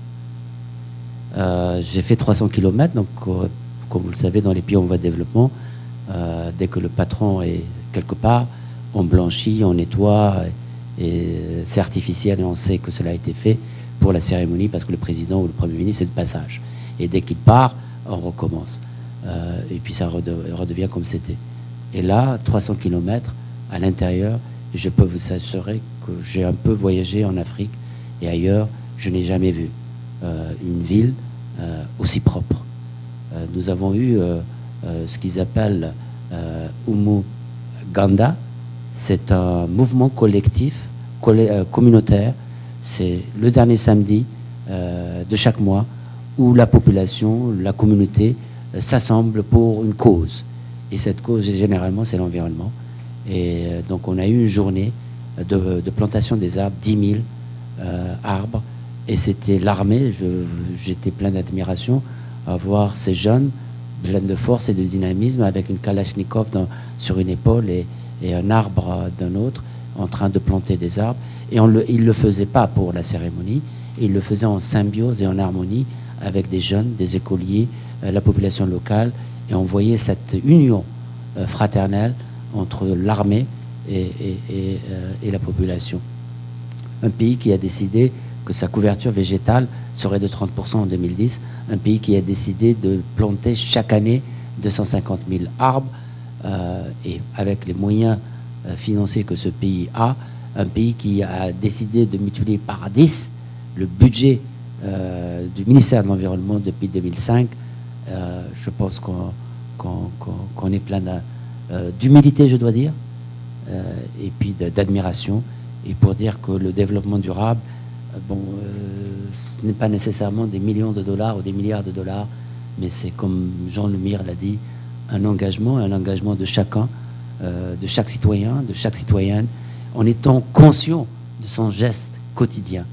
Euh, J'ai fait 300 km, donc euh, comme vous le savez, dans les pays en voie de développement, euh, dès que le patron est quelque part, on blanchit, on nettoie, et, c'est artificiel et on sait que cela a été fait pour la cérémonie parce que le président ou le premier ministre est de passage. Et dès qu'il part, on recommence. Et puis ça rede- redevient comme c'était. Et là, 300 km à l'intérieur, je peux vous assurer que j'ai un peu voyagé en Afrique et ailleurs, je n'ai jamais vu euh, une ville euh, aussi propre. Euh, nous avons eu ce qu'ils appellent euh, Umu Ganda. C'est un mouvement collectif, communautaire. C'est le dernier samedi de chaque mois où la population, la communauté s'assemble pour une cause. Et cette cause, généralement, c'est l'environnement. Et euh, donc, on a eu une journée de, plantation des arbres, 10 000 euh, arbres. Et c'était l'armée. J'étais plein d'admiration à voir ces jeunes pleins de force et de dynamisme avec une kalachnikov sur une épaule et, un arbre d'un autre en train de planter des arbres. Et ils ne le faisaient pas pour la cérémonie, ils le faisaient en symbiose et en harmonie avec des jeunes, des écoliers, euh, la population locale. Et on voyait cette union fraternelle entre l'armée euh, et la population. Un pays qui a décidé que sa couverture végétale serait de 30% en 2010, un pays qui a décidé de planter chaque année 250 000 arbres, euh, et avec les moyens euh, financiers que ce pays a, un pays qui a décidé de multiplier par 10 le budget du ministère de l'Environnement depuis 2005. Euh, je pense qu'on est plein d'un- d'humilité, je dois dire, euh, et puis d'admiration, et pour dire que le développement durable, euh, bon, euh, ce n'est pas nécessairement des millions de dollars ou des milliards de dollars, mais c'est comme Jean Lemire l'a dit, un engagement, un engagement de chacun, euh, de chaque citoyen, de chaque citoyenne, en étant conscient de son geste quotidien.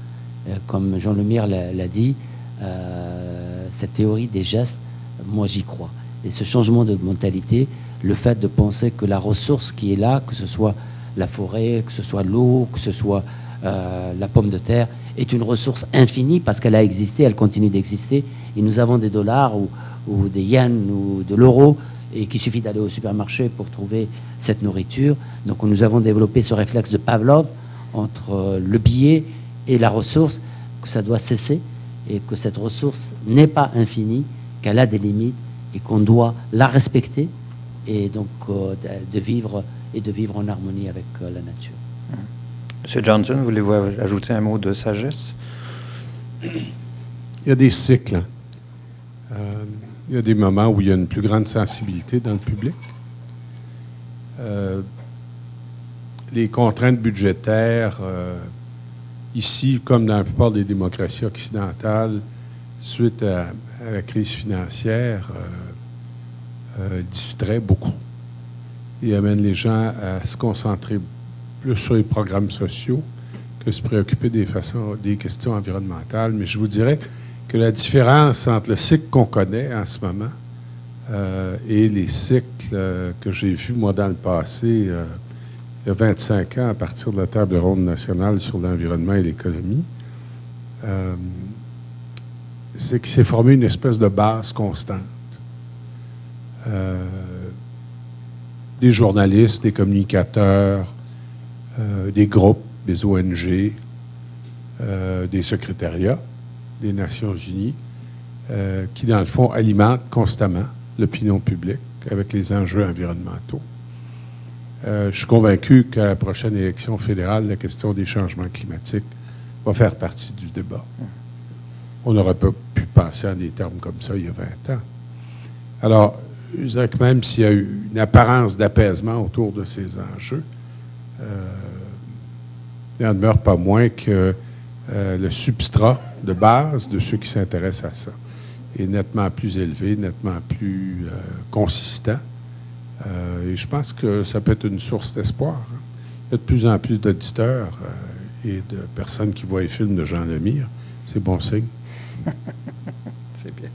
Euh, comme Jean Lemire l'a dit, euh, cette théorie des gestes, moi j'y crois. Et ce changement de mentalité, le fait de penser que la ressource qui est là, que ce soit la forêt, que ce soit l'eau, que ce soit euh, la pomme de terre, est une ressource infinie parce qu'elle a existé, elle continue d'exister. Et nous avons des dollars ou, ou des yens ou de l'euro et qu'il suffit d'aller au supermarché pour trouver cette nourriture. Donc nous avons développé ce réflexe de Pavlov entre euh, le billet et la ressource, que ça doit cesser et que cette ressource n'est pas infinie, qu'elle a des limites et qu'on doit la respecter et donc euh, de, vivre et de vivre en harmonie avec euh, la nature. Monsieur Johnson, voulez-vous ajouter un mot de sagesse? Il y a des cycles. Euh, il y a des moments où il y a une plus grande sensibilité dans le public. Euh, les contraintes budgétaires, euh, ici, comme dans la plupart des démocraties occidentales, suite à, à la crise financière, euh, distrait beaucoup et amène les gens à se concentrer plus sur les programmes sociaux que se préoccuper des, façons, des questions environnementales. Mais je vous dirais que la différence entre le cycle qu'on connaît en ce moment euh, et les cycles euh, que j'ai vus, moi, dans le passé, il y a 25 ans à partir de la table ronde nationale sur l'environnement et l'économie, c'est qu'il s'est formé une espèce de base constante. Euh, des journalistes, des communicateurs, euh, des groupes, des ONG, des secrétariats des Nations Unies, qui, dans le fond, alimentent constamment l'opinion publique avec les enjeux environnementaux. Euh, je suis convaincu qu'à la prochaine élection fédérale, la question des changements climatiques va faire partie du débat. On n'aurait pas pu penser en des termes comme ça il y a 20 ans. Alors, que même s'il y a eu une apparence d'apaisement autour de ces enjeux, euh, il n'en demeure pas moins que euh, le substrat de base de ceux qui s'intéressent à ça est nettement plus élevé, nettement plus consistant. Euh, et je pense que ça peut être une source d'espoir. Il y a de plus en plus d'auditeurs et de personnes qui voient les films de Jean Lemire. C'est bon signe. C'est bien.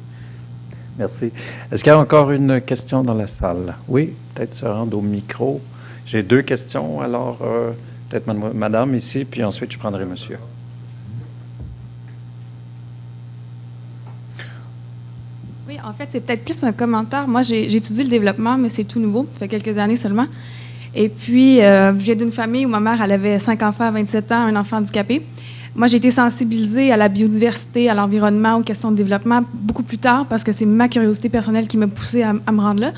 Merci. Est-ce qu'il y a encore une question dans la salle? Oui, peut-être se rendre au micro. J'ai deux questions, alors euh, peut-être madame ici, puis ensuite je prendrai monsieur. en fait, c'est peut-être plus un commentaire. Moi, j'ai étudié le développement, mais c'est tout nouveau, ça fait quelques années seulement. Et puis, euh, je viens d'une famille où ma mère, elle avait cinq enfants à 27 ans, un enfant handicapé. Moi, j'ai été sensibilisée à la biodiversité, à l'environnement, aux questions de développement beaucoup plus tard parce que c'est ma curiosité personnelle qui m'a poussée à, me rendre là.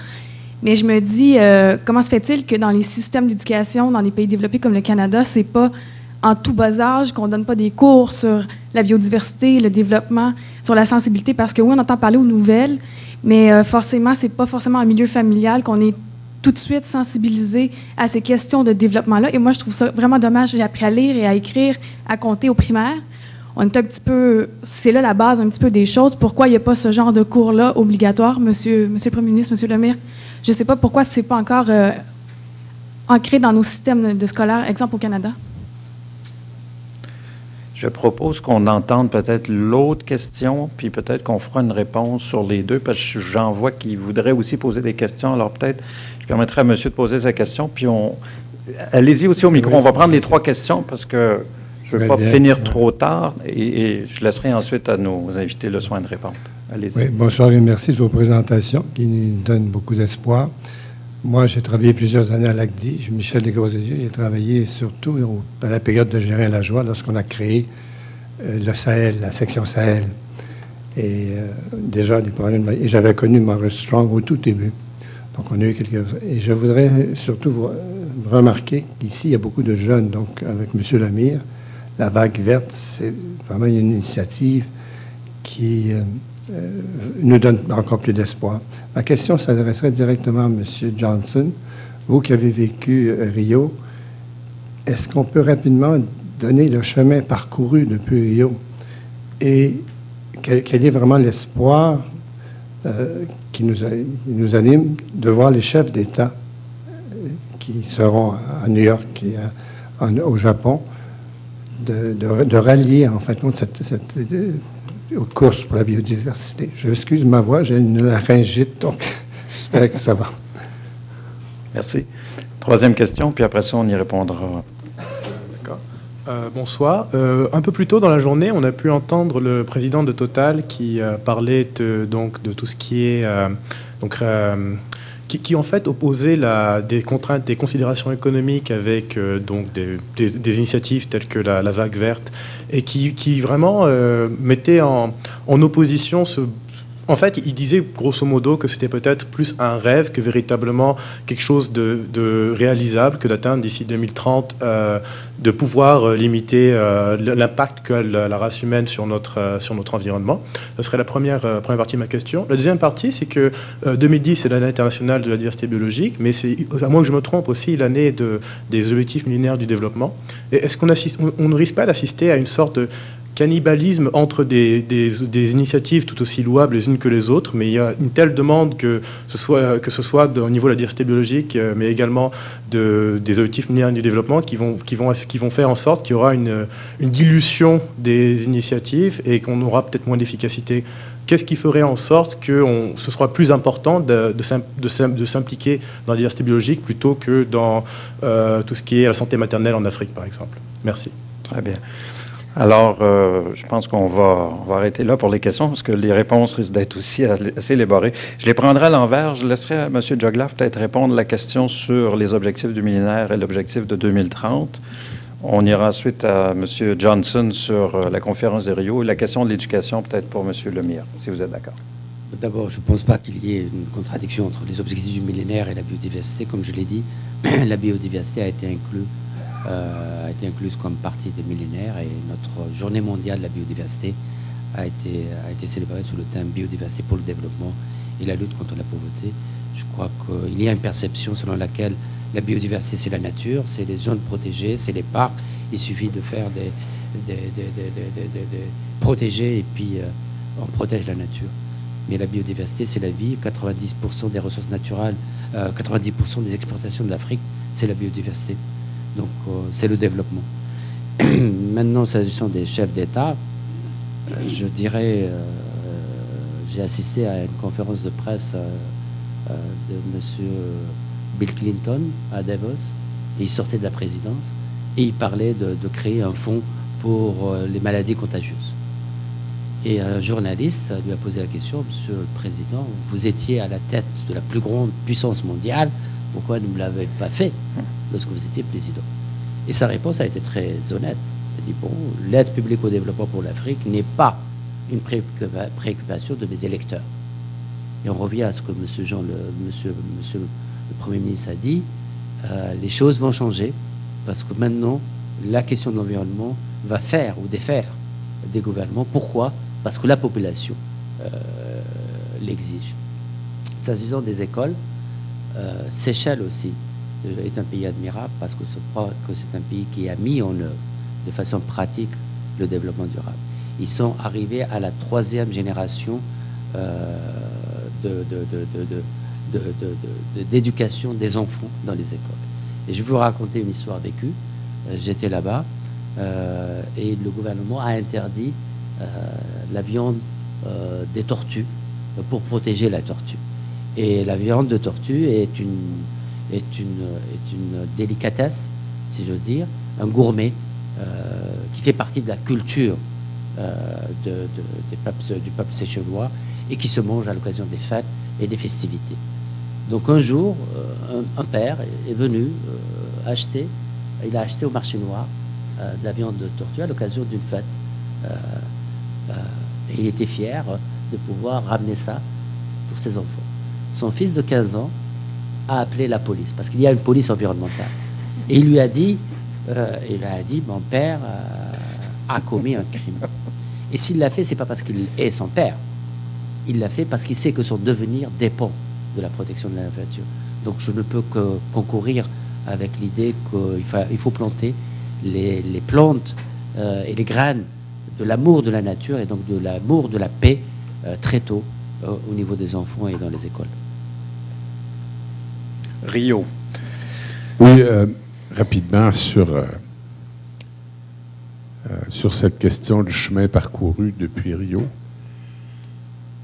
Mais je me dis, euh, comment se fait-il que dans les systèmes d'éducation, dans des pays développés comme le Canada, c'est pas en tout bas âge qu'on donne pas des cours sur la biodiversité, le développement, sur la sensibilité, parce que oui, on entend parler aux nouvelles, mais euh, forcément, c'est pas forcément un milieu familial qu'on est tout de suite sensibilisé à ces questions de développement-là. Et moi, je trouve ça vraiment dommage. J'ai appris à lire et à écrire, à compter au primaire. On est un petit peu, c'est là la base un petit peu des choses. Pourquoi il n'y a pas ce genre de cours-là obligatoire, Monsieur, Monsieur le Premier ministre, Monsieur Lemire Je ne sais pas pourquoi c'est pas encore euh, ancré dans nos systèmes de scolaires, exemple au Canada. Je propose qu'on entende peut-être l'autre question, puis peut-être qu'on fera une réponse sur les deux, parce que j'en vois qui voudraient aussi poser des questions. Alors peut-être, je permettrai à monsieur de poser sa question, puis on... Allez-y aussi au micro. On va prendre les trois questions, parce que je ne veux pas finir trop tard, et, je laisserai ensuite à nos invités le soin de répondre. Allez-y. Oui, bonsoir et merci de vos présentations, qui nous donnent beaucoup d'espoir. Moi, j'ai travaillé plusieurs années à l'ACDI. Michel Desgros-Yeux, j'ai travaillé surtout dans la période de gérer la joie lorsqu'on a créé euh, le Sahel, la section Sahel. Et euh, déjà, des problèmes. Et j'avais connu Maurice Strong au tout début. Donc, on a eu quelques. Et je voudrais surtout vous remarquer qu'ici, il y a beaucoup de jeunes. Donc, avec M. Lemire, la vague verte, c'est vraiment une initiative qui euh, nous donne encore plus d'espoir. Ma question s'adresserait directement à M. Johnson. Vous qui avez vécu Rio, est-ce qu'on peut rapidement donner le chemin parcouru depuis Rio? Et quel, est vraiment l'espoir euh, qui, nous, anime de voir les chefs d'État euh, qui seront à New York et au Japon, de, rallier en fait cette, cette, course pour la biodiversité. Je excuse ma voix, j'ai une laryngite, donc j'espère que ça va. Merci. Troisième question, puis après ça, on y répondra. Euh, bonsoir. Euh, un peu plus tôt dans la journée, on a pu entendre le président de Total qui euh, parlait de, donc de tout ce qui est donc qui, en fait opposait des contraintes, des considérations économiques avec donc des, initiatives telles que la, vague verte et qui, vraiment mettait en opposition ce en fait, il disait grosso modo que c'était peut-être plus un rêve que véritablement quelque chose de, réalisable, que d'atteindre d'ici 2030, euh, de pouvoir euh, limiter euh, l'impact que la, race humaine sur notre, sur notre environnement. Ce serait la première, première partie de ma question. La deuxième partie, c'est que 2010, c'est l'année internationale de la diversité biologique, mais c'est, à moins que je me trompe, aussi l'année de, des objectifs millénaires du développement. Est-ce qu'on on ne risque pas d'assister à une sorte de cannibalisme entre des, initiatives tout aussi louables les unes que les autres, mais il y a une telle demande que ce soit, au niveau de la diversité biologique, euh, mais également de, des objectifs millénaires du développement qui vont, faire en sorte qu'il y aura une, dilution des initiatives et qu'on aura peut-être moins d'efficacité qu'est-ce qui ferait en sorte que ce soit plus important de, de, s'impliquer dans la diversité biologique plutôt que dans euh, tout ce qui est la santé maternelle en Afrique, par exemple? Merci. Très bien. Alors, euh, je pense qu'on va, va, arrêter là pour les questions, parce que les réponses risquent d'être aussi assez élaborées. Je les prendrai à l'envers. Je laisserai à M. Joglaf peut-être répondre la question sur les objectifs du millénaire et l'objectif de 2030. On ira ensuite à M. Johnson sur euh, la conférence de Rio et la question de l'éducation peut-être pour M. Lemire, si vous êtes d'accord. D'abord, je ne pense pas qu'il y ait une contradiction entre les objectifs du millénaire et la biodiversité. Comme je l'ai dit, la biodiversité a été inclue a été incluse comme partie des millénaires et notre journée mondiale de la biodiversité a été, a été célébrée sous le thème biodiversité pour le développement et la lutte contre la pauvreté. Je crois qu'il y a une perception selon laquelle la biodiversité c'est la nature, c'est les zones protégées, c'est les parcs. Il suffit de faire des, des, protéger et puis euh, on protège la nature. Mais la biodiversité c'est la vie. 90% des ressources naturelles, 90% euh, des exportations de l'Afrique, c'est la biodiversité. Donc euh, c'est le développement. Maintenant, s'agissant des chefs d'État, euh, je dirais, euh, j'ai assisté à une conférence de presse de M. Bill Clinton à Davos, il sortait de la présidence, et il parlait de, créer un fonds pour les maladies contagieuses. Et un journaliste lui a posé la question, Monsieur le Président, vous étiez à la tête de la plus grande puissance mondiale, pourquoi ne me l'avez pas fait? Lorsque vous étiez président Et sa réponse a été très honnête. Il a dit, bon, l'aide publique au développement pour l'Afrique n'est pas une préoccupation de mes électeurs. Et on revient à ce que M. Jean, le, monsieur, le Premier ministre a dit, euh, les choses vont changer parce que maintenant, la question de l'environnement va faire ou défaire des gouvernements. Pourquoi? Parce que la population euh, l'exige. S'agissant des écoles, euh, Seychelles aussi est un pays admirable parce que c'est un pays qui a mis en œuvre de façon pratique le développement durable. Ils sont arrivés à la troisième génération d'éducation des enfants dans les écoles. Et je vais vous raconter une histoire vécue. Euh, j'étais là-bas et le gouvernement a interdit la viande des tortues pour protéger la tortue. Et la viande de tortue est une, est une, est une délicatesse, si j'ose dire, un gourmet euh, qui fait partie de la culture euh, du peuple séchelois et qui se mange à l'occasion des fêtes et des festivités. Donc un jour, euh, un, père est venu acheter, il a acheté au marché noir de la viande de tortue à l'occasion d'une fête. et il était fier de pouvoir ramener ça pour ses enfants son fils de 15 ans a appelé la police, parce qu'il y a une police environnementale. Et il lui a dit, euh, il a dit, mon père euh, a commis un crime. Et s'il l'a fait, c'est pas parce qu'il est son père. Il l'a fait parce qu'il sait que son devenir dépend de la protection de la nature. Donc je ne peux que concourir avec l'idée qu'il faut, planter les, plantes euh, et les graines de l'amour de la nature et donc de l'amour de la paix très tôt au niveau des enfants et dans les écoles. Rio. Oui, euh, rapidement sur, euh, euh, sur cette question du chemin parcouru depuis Rio.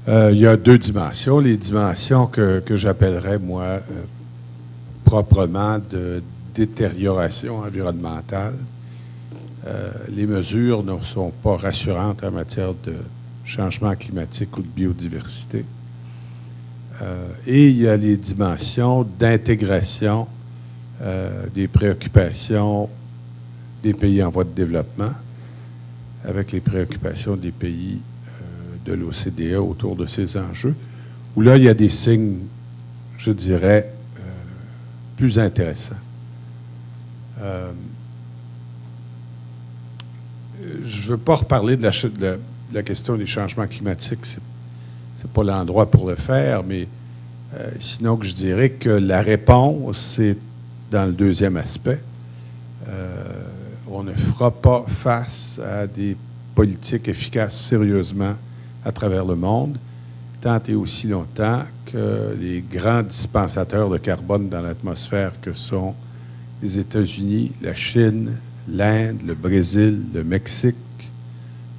il y a deux dimensions. Les dimensions que, que j'appellerais, moi, proprement de détérioration environnementale. les mesures ne sont pas rassurantes en matière de changement climatique ou de biodiversité. Euh, et il y a les dimensions d'intégration euh, des préoccupations des pays en voie de développement avec les préoccupations des pays euh, de l'OCDE autour de ces enjeux, où là, il y a des signes, je dirais, plus intéressants. je ne veux pas reparler de la, de la, question des changements climatiques, c'est pas l'endroit pour le faire, mais euh, sinon que je dirais que la réponse, c'est dans le deuxième aspect. Euh, on ne fera pas face à des politiques efficaces sérieusement à travers le monde, tant et aussi longtemps que les grands dispensateurs de carbone dans l'atmosphère que sont les États-Unis, la Chine, l'Inde, le Brésil, le Mexique,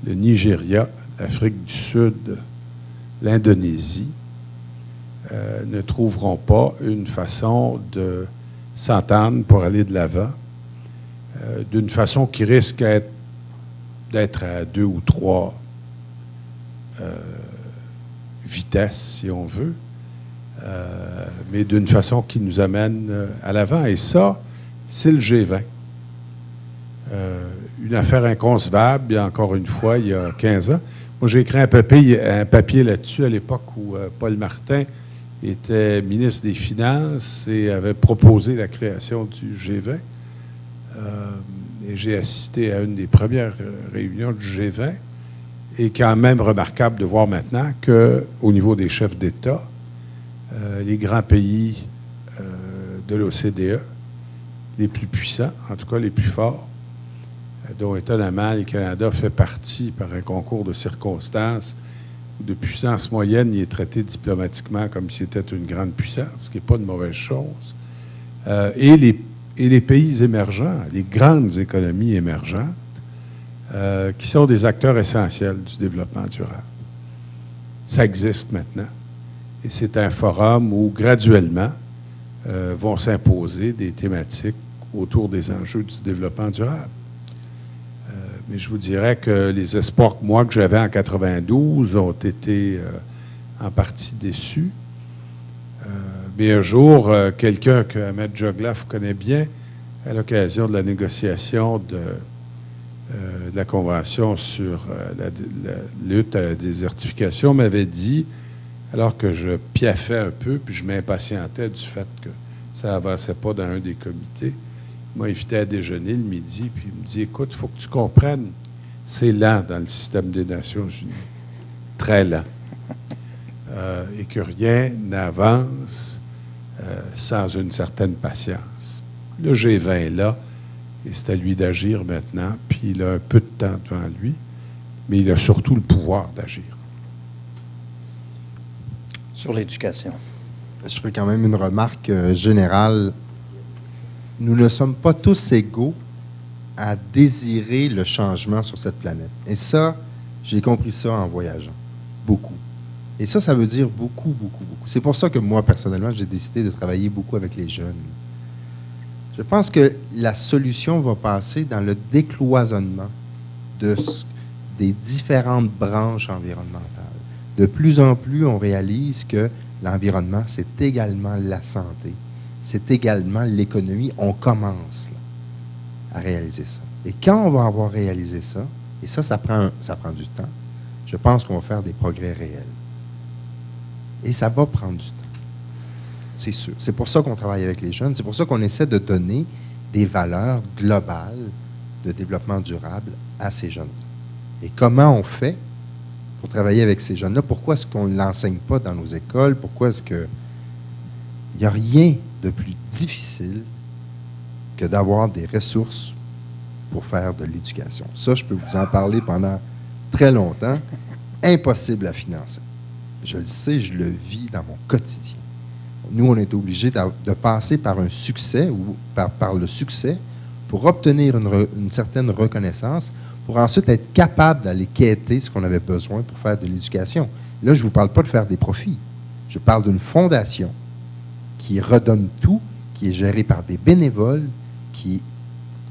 le Nigeria, l'Afrique du Sud, l'Indonésie euh, ne trouveront pas une façon de s'entendre pour aller de l'avant, euh, d'une façon qui risque d'être à deux ou trois euh, vitesses, si on veut, mais d'une façon qui nous amène à l'avant. Et ça, c'est le G20. une affaire inconcevable, encore une fois, il y a 15 ans. Moi, j'ai écrit un papier, là-dessus à l'époque où Paul Martin était ministre des Finances et avait proposé la création du G20. Euh, et j'ai assisté à une des premières réunions du G20. Et quand même remarquable de voir maintenant qu'au niveau des chefs d'État, euh, les grands pays euh, de l'OCDE, les plus puissants, en tout cas les plus forts, dont étonnamment le Canada fait partie par un concours de circonstances, de puissance moyenne, il est traité diplomatiquement comme si c'était une grande puissance, ce qui n'est pas une mauvaise chose. Euh, et, les, pays émergents, les grandes économies émergentes, euh, qui sont des acteurs essentiels du développement durable. Ça existe maintenant. Et c'est un forum où, graduellement, euh, vont s'imposer des thématiques autour des enjeux du développement durable. Mais je vous dirais que les espoirs que moi que j'avais en 92 ont été euh, en partie déçus. Euh, mais un jour, euh, quelqu'un que Ahmed Joglaf connaît bien, à l'occasion de la négociation de, la Convention sur la, lutte à la désertification, m'avait dit, alors que je piaffais un peu, puis je m'impatientais du fait que ça n'avançait pas dans un des comités, m'a invité à déjeuner le midi, puis il me dit Écoute, il faut que tu comprennes, c'est lent dans le système des Nations Unies. Très lent. Euh, et que rien n'avance euh, sans une certaine patience. Le G20 est là, et c'est à lui d'agir maintenant, puis il a un peu de temps devant lui, mais il a surtout le pouvoir d'agir. Sur l'éducation. Je ferai quand même une remarque euh, générale nous ne sommes pas tous égaux à désirer le changement sur cette planète. Et ça, j'ai compris ça en voyageant. Beaucoup. Et ça, ça veut dire beaucoup, beaucoup, beaucoup. C'est pour ça que moi, personnellement, j'ai décidé de travailler beaucoup avec les jeunes. Je pense que la solution va passer dans le décloisonnement de, des différentes branches environnementales. De plus en plus, on réalise que l'environnement, c'est également la santé, c'est également l'économie. On commence à réaliser ça. Et quand on va avoir réalisé ça, et ça, ça prend, ça prend du temps, je pense qu'on va faire des progrès réels. Et ça va prendre du temps. C'est sûr. C'est pour ça qu'on travaille avec les jeunes. C'est pour ça qu'on essaie de donner des valeurs globales de développement durable à ces jeunes. Et comment on fait pour travailler avec ces jeunes-là? Pourquoi est-ce qu'on ne l'enseigne pas dans nos écoles? Pourquoi est-ce que... Il n'y a rien de plus difficile que d'avoir des ressources pour faire de l'éducation. Ça, je peux vous en parler pendant très longtemps. Impossible à financer. Je le sais, je le vis dans mon quotidien. Nous, on est obligé de, passer par un succès ou par, le succès pour obtenir une, une, certaine reconnaissance, pour ensuite être capable d'aller quêter ce qu'on avait besoin pour faire de l'éducation. Là, je ne vous parle pas de faire des profits. Je parle d'une fondation qui redonne tout, qui est géré par des bénévoles, qui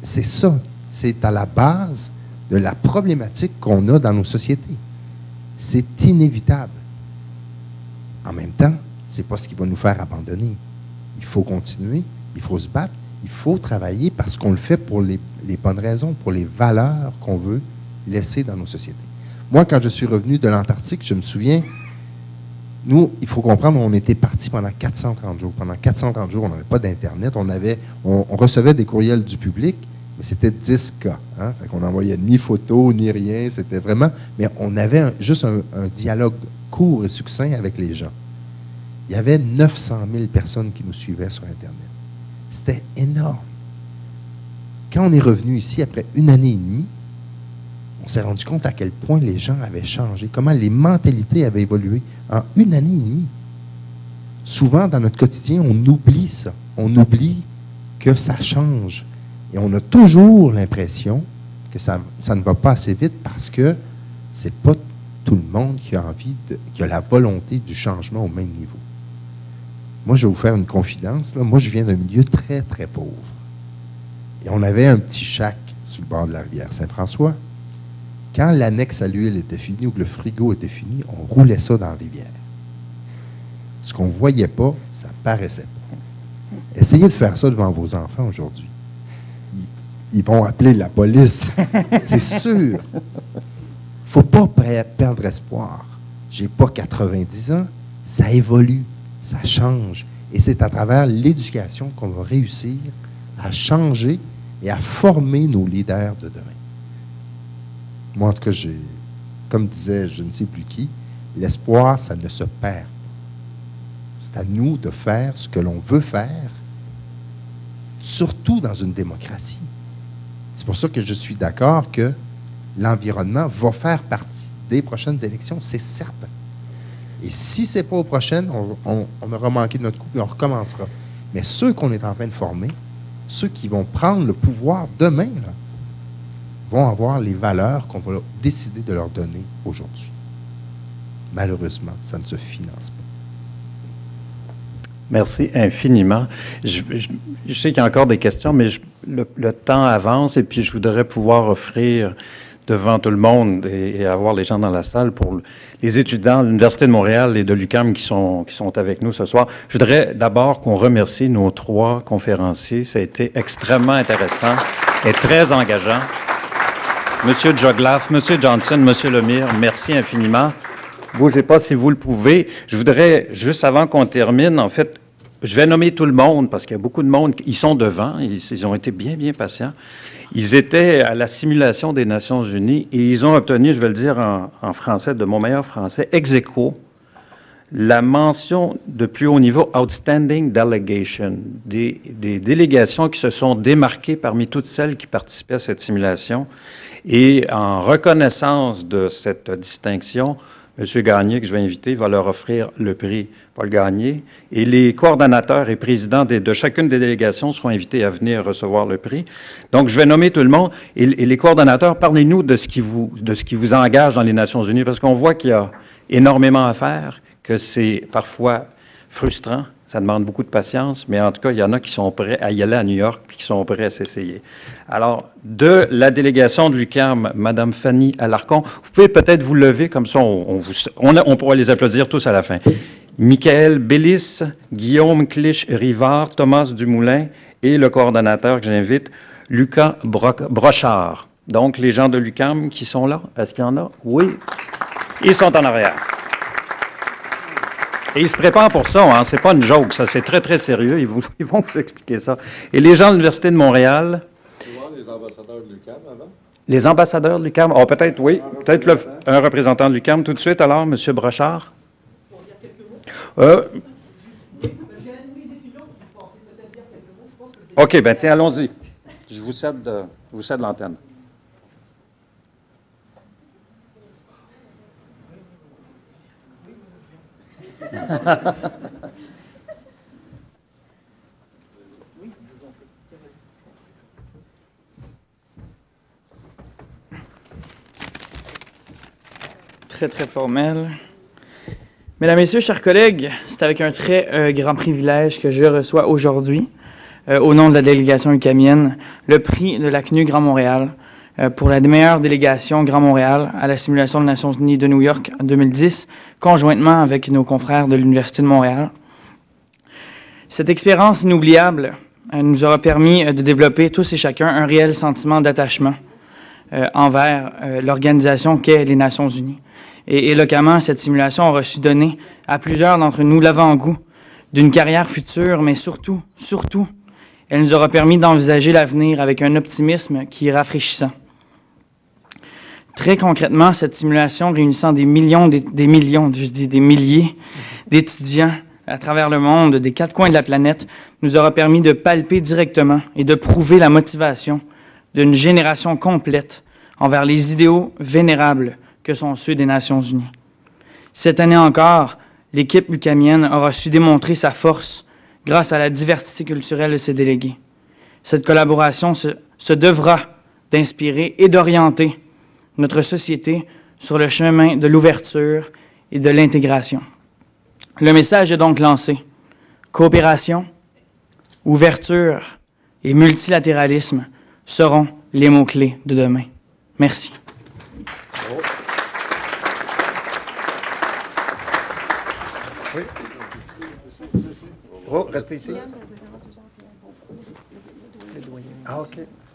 c'est ça, c'est à la base de la problématique qu'on a dans nos sociétés. C'est inévitable. En même temps, c'est pas ce qui va nous faire abandonner. Il faut continuer, il faut se battre, il faut travailler parce qu'on le fait pour les, les bonnes raisons, pour les valeurs qu'on veut laisser dans nos sociétés. Moi, quand je suis revenu de l'Antarctique, je me souviens, nous, il faut comprendre, on était parti pendant 430 jours. Pendant 430 jours, on n'avait pas d'Internet. On, avait, on, recevait des courriels du public, mais c'était 10 cas. Hein? on n'envoyait ni photos, ni rien. C'était vraiment... Mais on avait juste un, dialogue court et succinct avec les gens. Il y avait 900 000 personnes qui nous suivaient sur Internet. C'était énorme. Quand on est revenu ici, après une année et demie, on s'est rendu compte à quel point les gens avaient changé, comment les mentalités avaient évolué en une année et demie. Souvent, dans notre quotidien, on oublie ça. On oublie que ça change. Et on a toujours l'impression que ça, ne va pas assez vite parce que c'est pas tout le monde qui a envie, de, qui a la volonté du changement au même niveau. Moi, je vais vous faire une confidence. Moi, je viens d'un milieu très, très pauvre. Et on avait un petit chac sur le bord de la rivière Saint-François. Quand l'annexe à l'huile était finie ou que le frigo était fini, on roulait ça dans la rivière. Ce qu'on ne voyait pas, ça paraissait pas. Essayez de faire ça devant vos enfants aujourd'hui. Ils, ils vont appeler la police. C'est sûr. faut pas perdre espoir. J'ai pas 90 ans. Ça évolue, ça change. Et c'est à travers l'éducation qu'on va réussir à changer et à former nos leaders de demain. Moi, en tout cas, j'ai, comme disait je ne sais plus qui, l'espoir, ça ne se perd pas. C'est à nous de faire ce que l'on veut faire, surtout dans une démocratie. C'est pour ça que je suis d'accord que l'environnement va faire partie des prochaines élections, c'est certain. Et si ce n'est pas aux prochaines, on, on, aura manqué de notre coup et on recommencera. Mais ceux qu'on est en train de former, ceux qui vont prendre le pouvoir demain, vont avoir les valeurs qu'on va décider de leur donner aujourd'hui. Malheureusement, ça ne se finance pas. Merci infiniment. Je, sais qu'il y a encore des questions, mais le, temps avance et puis je voudrais pouvoir offrir devant tout le monde et, avoir les gens dans la salle pour les étudiants de l'Université de Montréal et de l'UQAM qui sont, qui sont avec nous ce soir. Je voudrais d'abord qu'on remercie nos trois conférenciers. Ça a été extrêmement intéressant et très engageant. Monsieur Joglaff, Monsieur Johnson, Monsieur Lemire, merci infiniment. Bougez pas si vous le pouvez. Je voudrais, juste avant qu'on termine, en fait, je vais nommer tout le monde parce qu'il y a beaucoup de monde. Ils sont devant. Ils, ont été bien, bien patients. Ils étaient à la simulation des Nations Unies et ils ont obtenu, je vais le dire en, français, de mon meilleur français, ex aequo, la mention de plus haut niveau Outstanding Delegation, des, des délégations qui se sont démarquées parmi toutes celles qui participaient à cette simulation. Et en reconnaissance de cette distinction, M. Gagné, que je vais inviter, va leur offrir le prix Paul Gagné. Et les coordonnateurs et présidents de, chacune des délégations seront invités à venir recevoir le prix. Donc, je vais nommer tout le monde. Et, les coordonnateurs, parlez-nous de ce, qui vous, de ce qui vous engage dans les Nations unies, parce qu'on voit qu'il y a énormément à faire, que c'est parfois frustrant, ça demande beaucoup de patience, mais en tout cas, il y en a qui sont prêts à y aller à New York puis qui sont prêts à s'essayer. Alors, de la délégation de l'UQAM, Mme Fanny Alarcon, vous pouvez peut-être vous lever, comme ça, on, pourra les applaudir tous à la fin. Michael Bellis, Guillaume Clich-Rivard, Thomas Dumoulin et le coordonnateur que j'invite, Lucas Brochard. Donc, les gens de l'UQAM qui sont là, est-ce qu'il y en a? Oui. Ils sont en arrière. Et ils se préparent pour ça, hein. c'est pas une joke, ça c'est très très sérieux, ils, vous, ils, vont vous expliquer ça. Et les gens de l'Université de Montréal... Les ambassadeurs de l'UQAM avant? Les ambassadeurs de l'UQAM, oh, peut-être oui, peut-être un représentant de l'UQAM tout de suite alors, M. Brochard? Euh, OK, ben tiens, allons-y. Je vous cède, euh, je vous cède l'antenne. Très, très formel. Mesdames, Messieurs, chers collègues, c'est avec un très euh, grand privilège que je reçois aujourd'hui, euh, au nom de la délégation ucamienne, le prix de la CNU Grand Montréal pour la meilleure délégation Grand Montréal à la simulation des Nations Unies de New York en 2010, conjointement avec nos confrères de l'Université de Montréal. Cette expérience inoubliable euh, nous aura permis euh, de développer tous et chacun un réel sentiment d'attachement envers l'organisation qu'est les Nations Unies. Et éloquemment, cette simulation aura su donner à plusieurs d'entre nous l'avant-goût d'une carrière future, mais surtout, surtout, elle nous aura permis d'envisager l'avenir avec un optimisme qui est rafraîchissant. Très concrètement, cette simulation réunissant des millions, des, millions, je dis des milliers d'étudiants à travers le monde, des quatre coins de la planète, nous aura permis de palper directement et de prouver la motivation d'une génération complète envers les idéaux vénérables que sont ceux des Nations Unies. Cette année encore, l'équipe lucamienne aura su démontrer sa force grâce à la diversité culturelle de ses délégués. Cette collaboration se devra d'inspirer et d'orienter notre société sur le chemin de l'ouverture et de l'intégration. Le message est donc lancé. Coopération, ouverture et multilatéralisme seront les mots-clés de demain. Merci. Oh.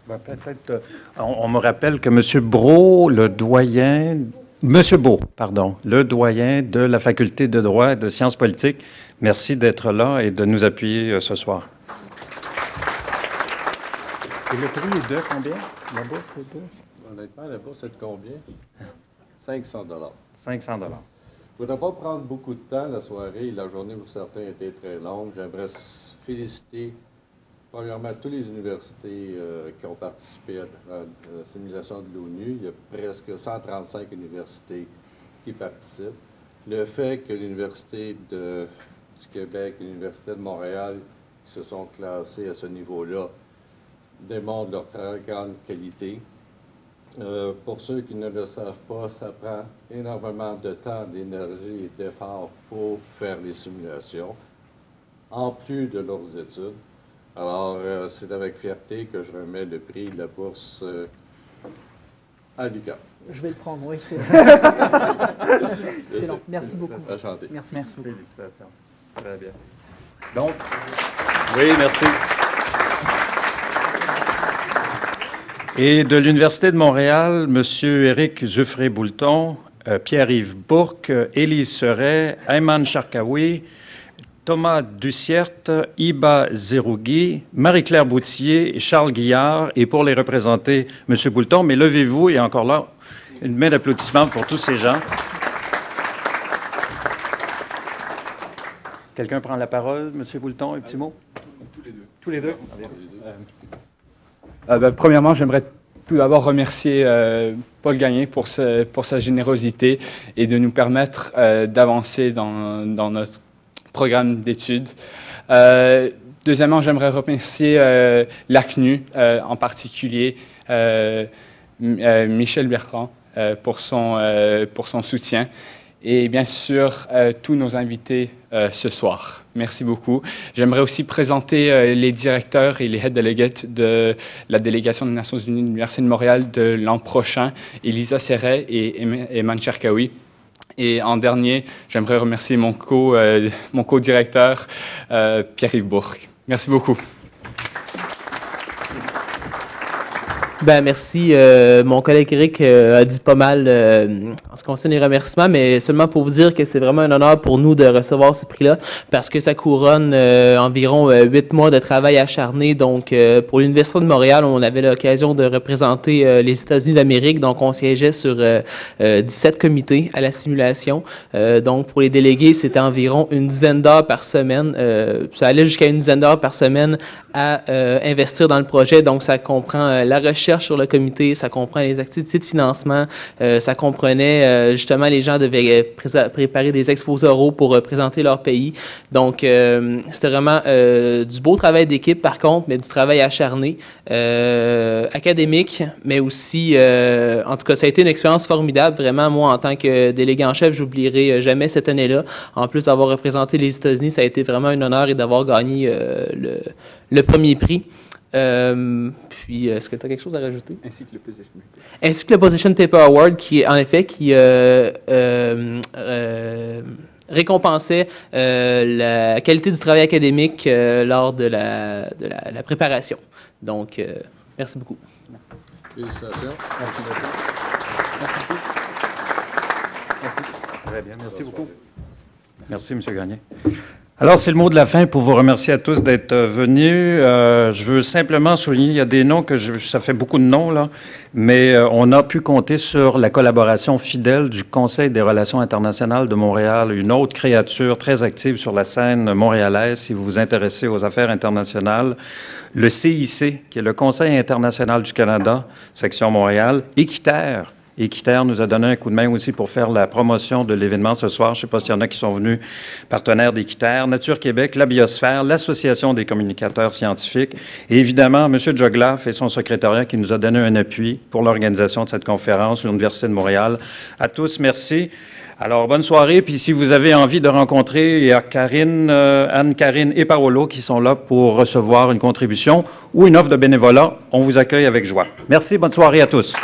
Ben, peut-être, euh, on, on me rappelle que M. Brault, le doyen, M. Beau, pardon, le doyen de la faculté de droit et de sciences politiques, merci d'être là et de nous appuyer euh, ce soir. Et le prix est de combien? La bourse est de? Honnêtement, la bourse est de combien? 500 dollars. 500 dollars. Je ne voudrais pas prendre beaucoup de temps la soirée. La journée pour certains était très longue. J'aimerais féliciter, premièrement, toutes les universités euh, qui ont participé à, la simulation de l'ONU. Il y a presque 135 universités qui participent. Le fait que l'Université du Québec et l'Université de Montréal se sont classées à ce niveau-là démontrent leur très grande qualité. Euh, pour ceux qui ne le savent pas, ça prend énormément de temps, d'énergie et d'efforts pour faire les simulations, en plus de leurs études. Alors, euh, c'est avec fierté que je remets le prix de la bourse euh, à Lucas. Je vais le prendre, oui. C'est Excellent. Merci beaucoup. Enchanté. Merci. Merci beaucoup. Félicitations. Très bien. Donc, oui, merci. Et de l'Université de Montréal, M. Éric Zuffré-Boulton, euh, Pierre-Yves Bourque, Élise Seret, Ayman Charkaoui, Thomas Dussiert, Iba Zerougui, Marie-Claire Boutier et Charles Guillard. Et pour les représenter, M. Boulton, mais levez-vous et encore là, une main d'applaudissement pour tous ces gens. Quelqu'un prend la parole, M. Boulton, un petit mot? Tous les deux. Tous les deux? Euh, ben, premièrement, j'aimerais tout d'abord remercier euh, Paul Gagné pour, ce- pour sa générosité et de nous permettre euh, d'avancer dans, dans notre programme d'études. Euh, deuxièmement, j'aimerais remercier euh, l'ACNU, euh, en particulier Michel Bertrand, pour, son, pour son soutien et bien sûr tous nos invités ce soir. Merci beaucoup. J'aimerais aussi présenter les directeurs et les head delegates de la délégation des Nations Unies de l'Université de Montréal de l'an prochain, Elisa Serret et Em- Eman Cherkaoui. Et en dernier, j'aimerais remercier mon co, euh, mon co-directeur, euh, Pierre-Yves Bourque. Merci beaucoup. Ben merci. Euh, mon collègue Eric euh, a dit pas mal euh, en ce qui concerne les remerciements, mais seulement pour vous dire que c'est vraiment un honneur pour nous de recevoir ce prix-là, parce que ça couronne euh, environ euh, huit mois de travail acharné. Donc, euh, pour l'Université de Montréal, on avait l'occasion de représenter les États-Unis d'Amérique, donc on siégeait sur euh, euh, 17 comités à la simulation. Donc, pour les délégués, c'était environ une dizaine d'heures par semaine. Ça allait jusqu'à une dizaine d'heures par semaine à euh, investir dans le projet. Donc, ça comprend euh, la recherche sur le comité, ça comprend les activités de financement, euh, ça comprenait justement les gens devaient préparer des exposés oraux pour présenter leur pays. Donc, c'était vraiment du beau travail d'équipe par contre, mais du travail acharné, académique, mais aussi, en tout cas, ça a été une expérience formidable. Vraiment, moi, en tant que délégué en chef, j'oublierai jamais cette année-là. En plus d'avoir représenté les États-Unis, ça a été vraiment un honneur et d'avoir gagné le, le premier prix. Euh, puis, est-ce que tu as quelque chose à rajouter? Ainsi que le position Ainsi que le Position Paper Award, qui, en effet, qui euh, euh, euh, récompensait euh, la qualité du travail académique euh, lors de la, de la, la préparation. Donc, euh, merci beaucoup. Félicitations. Très bien, merci beaucoup. Merci, M. Gagné. Alors, c'est le mot de la fin pour vous remercier à tous d'être euh, venus. Euh, je veux simplement souligner, il y a des noms que je, ça fait beaucoup de noms, là, mais euh, on a pu compter sur la collaboration fidèle du Conseil des relations internationales de Montréal, une autre créature très active sur la scène montréalaise, si vous vous intéressez aux affaires internationales, le CIC, qui est le Conseil international du Canada, section Montréal, Équiterre, Équiterre nous a donné un coup de main aussi pour faire la promotion de l'événement ce soir. Je ne sais pas s'il y en a qui sont venus partenaires d'Équiterre, Nature Québec, la Biosphère, l'Association des communicateurs scientifiques et évidemment M. Joglaff et son secrétariat qui nous a donné un appui pour l'organisation de cette conférence l'Université de Montréal. À tous, merci. Alors, bonne soirée. Puis, si vous avez envie de rencontrer, il y a Karine, euh, Anne-Karine et Paolo qui sont là pour recevoir une contribution ou une offre de bénévolat. On vous accueille avec joie. Merci. Bonne soirée à tous.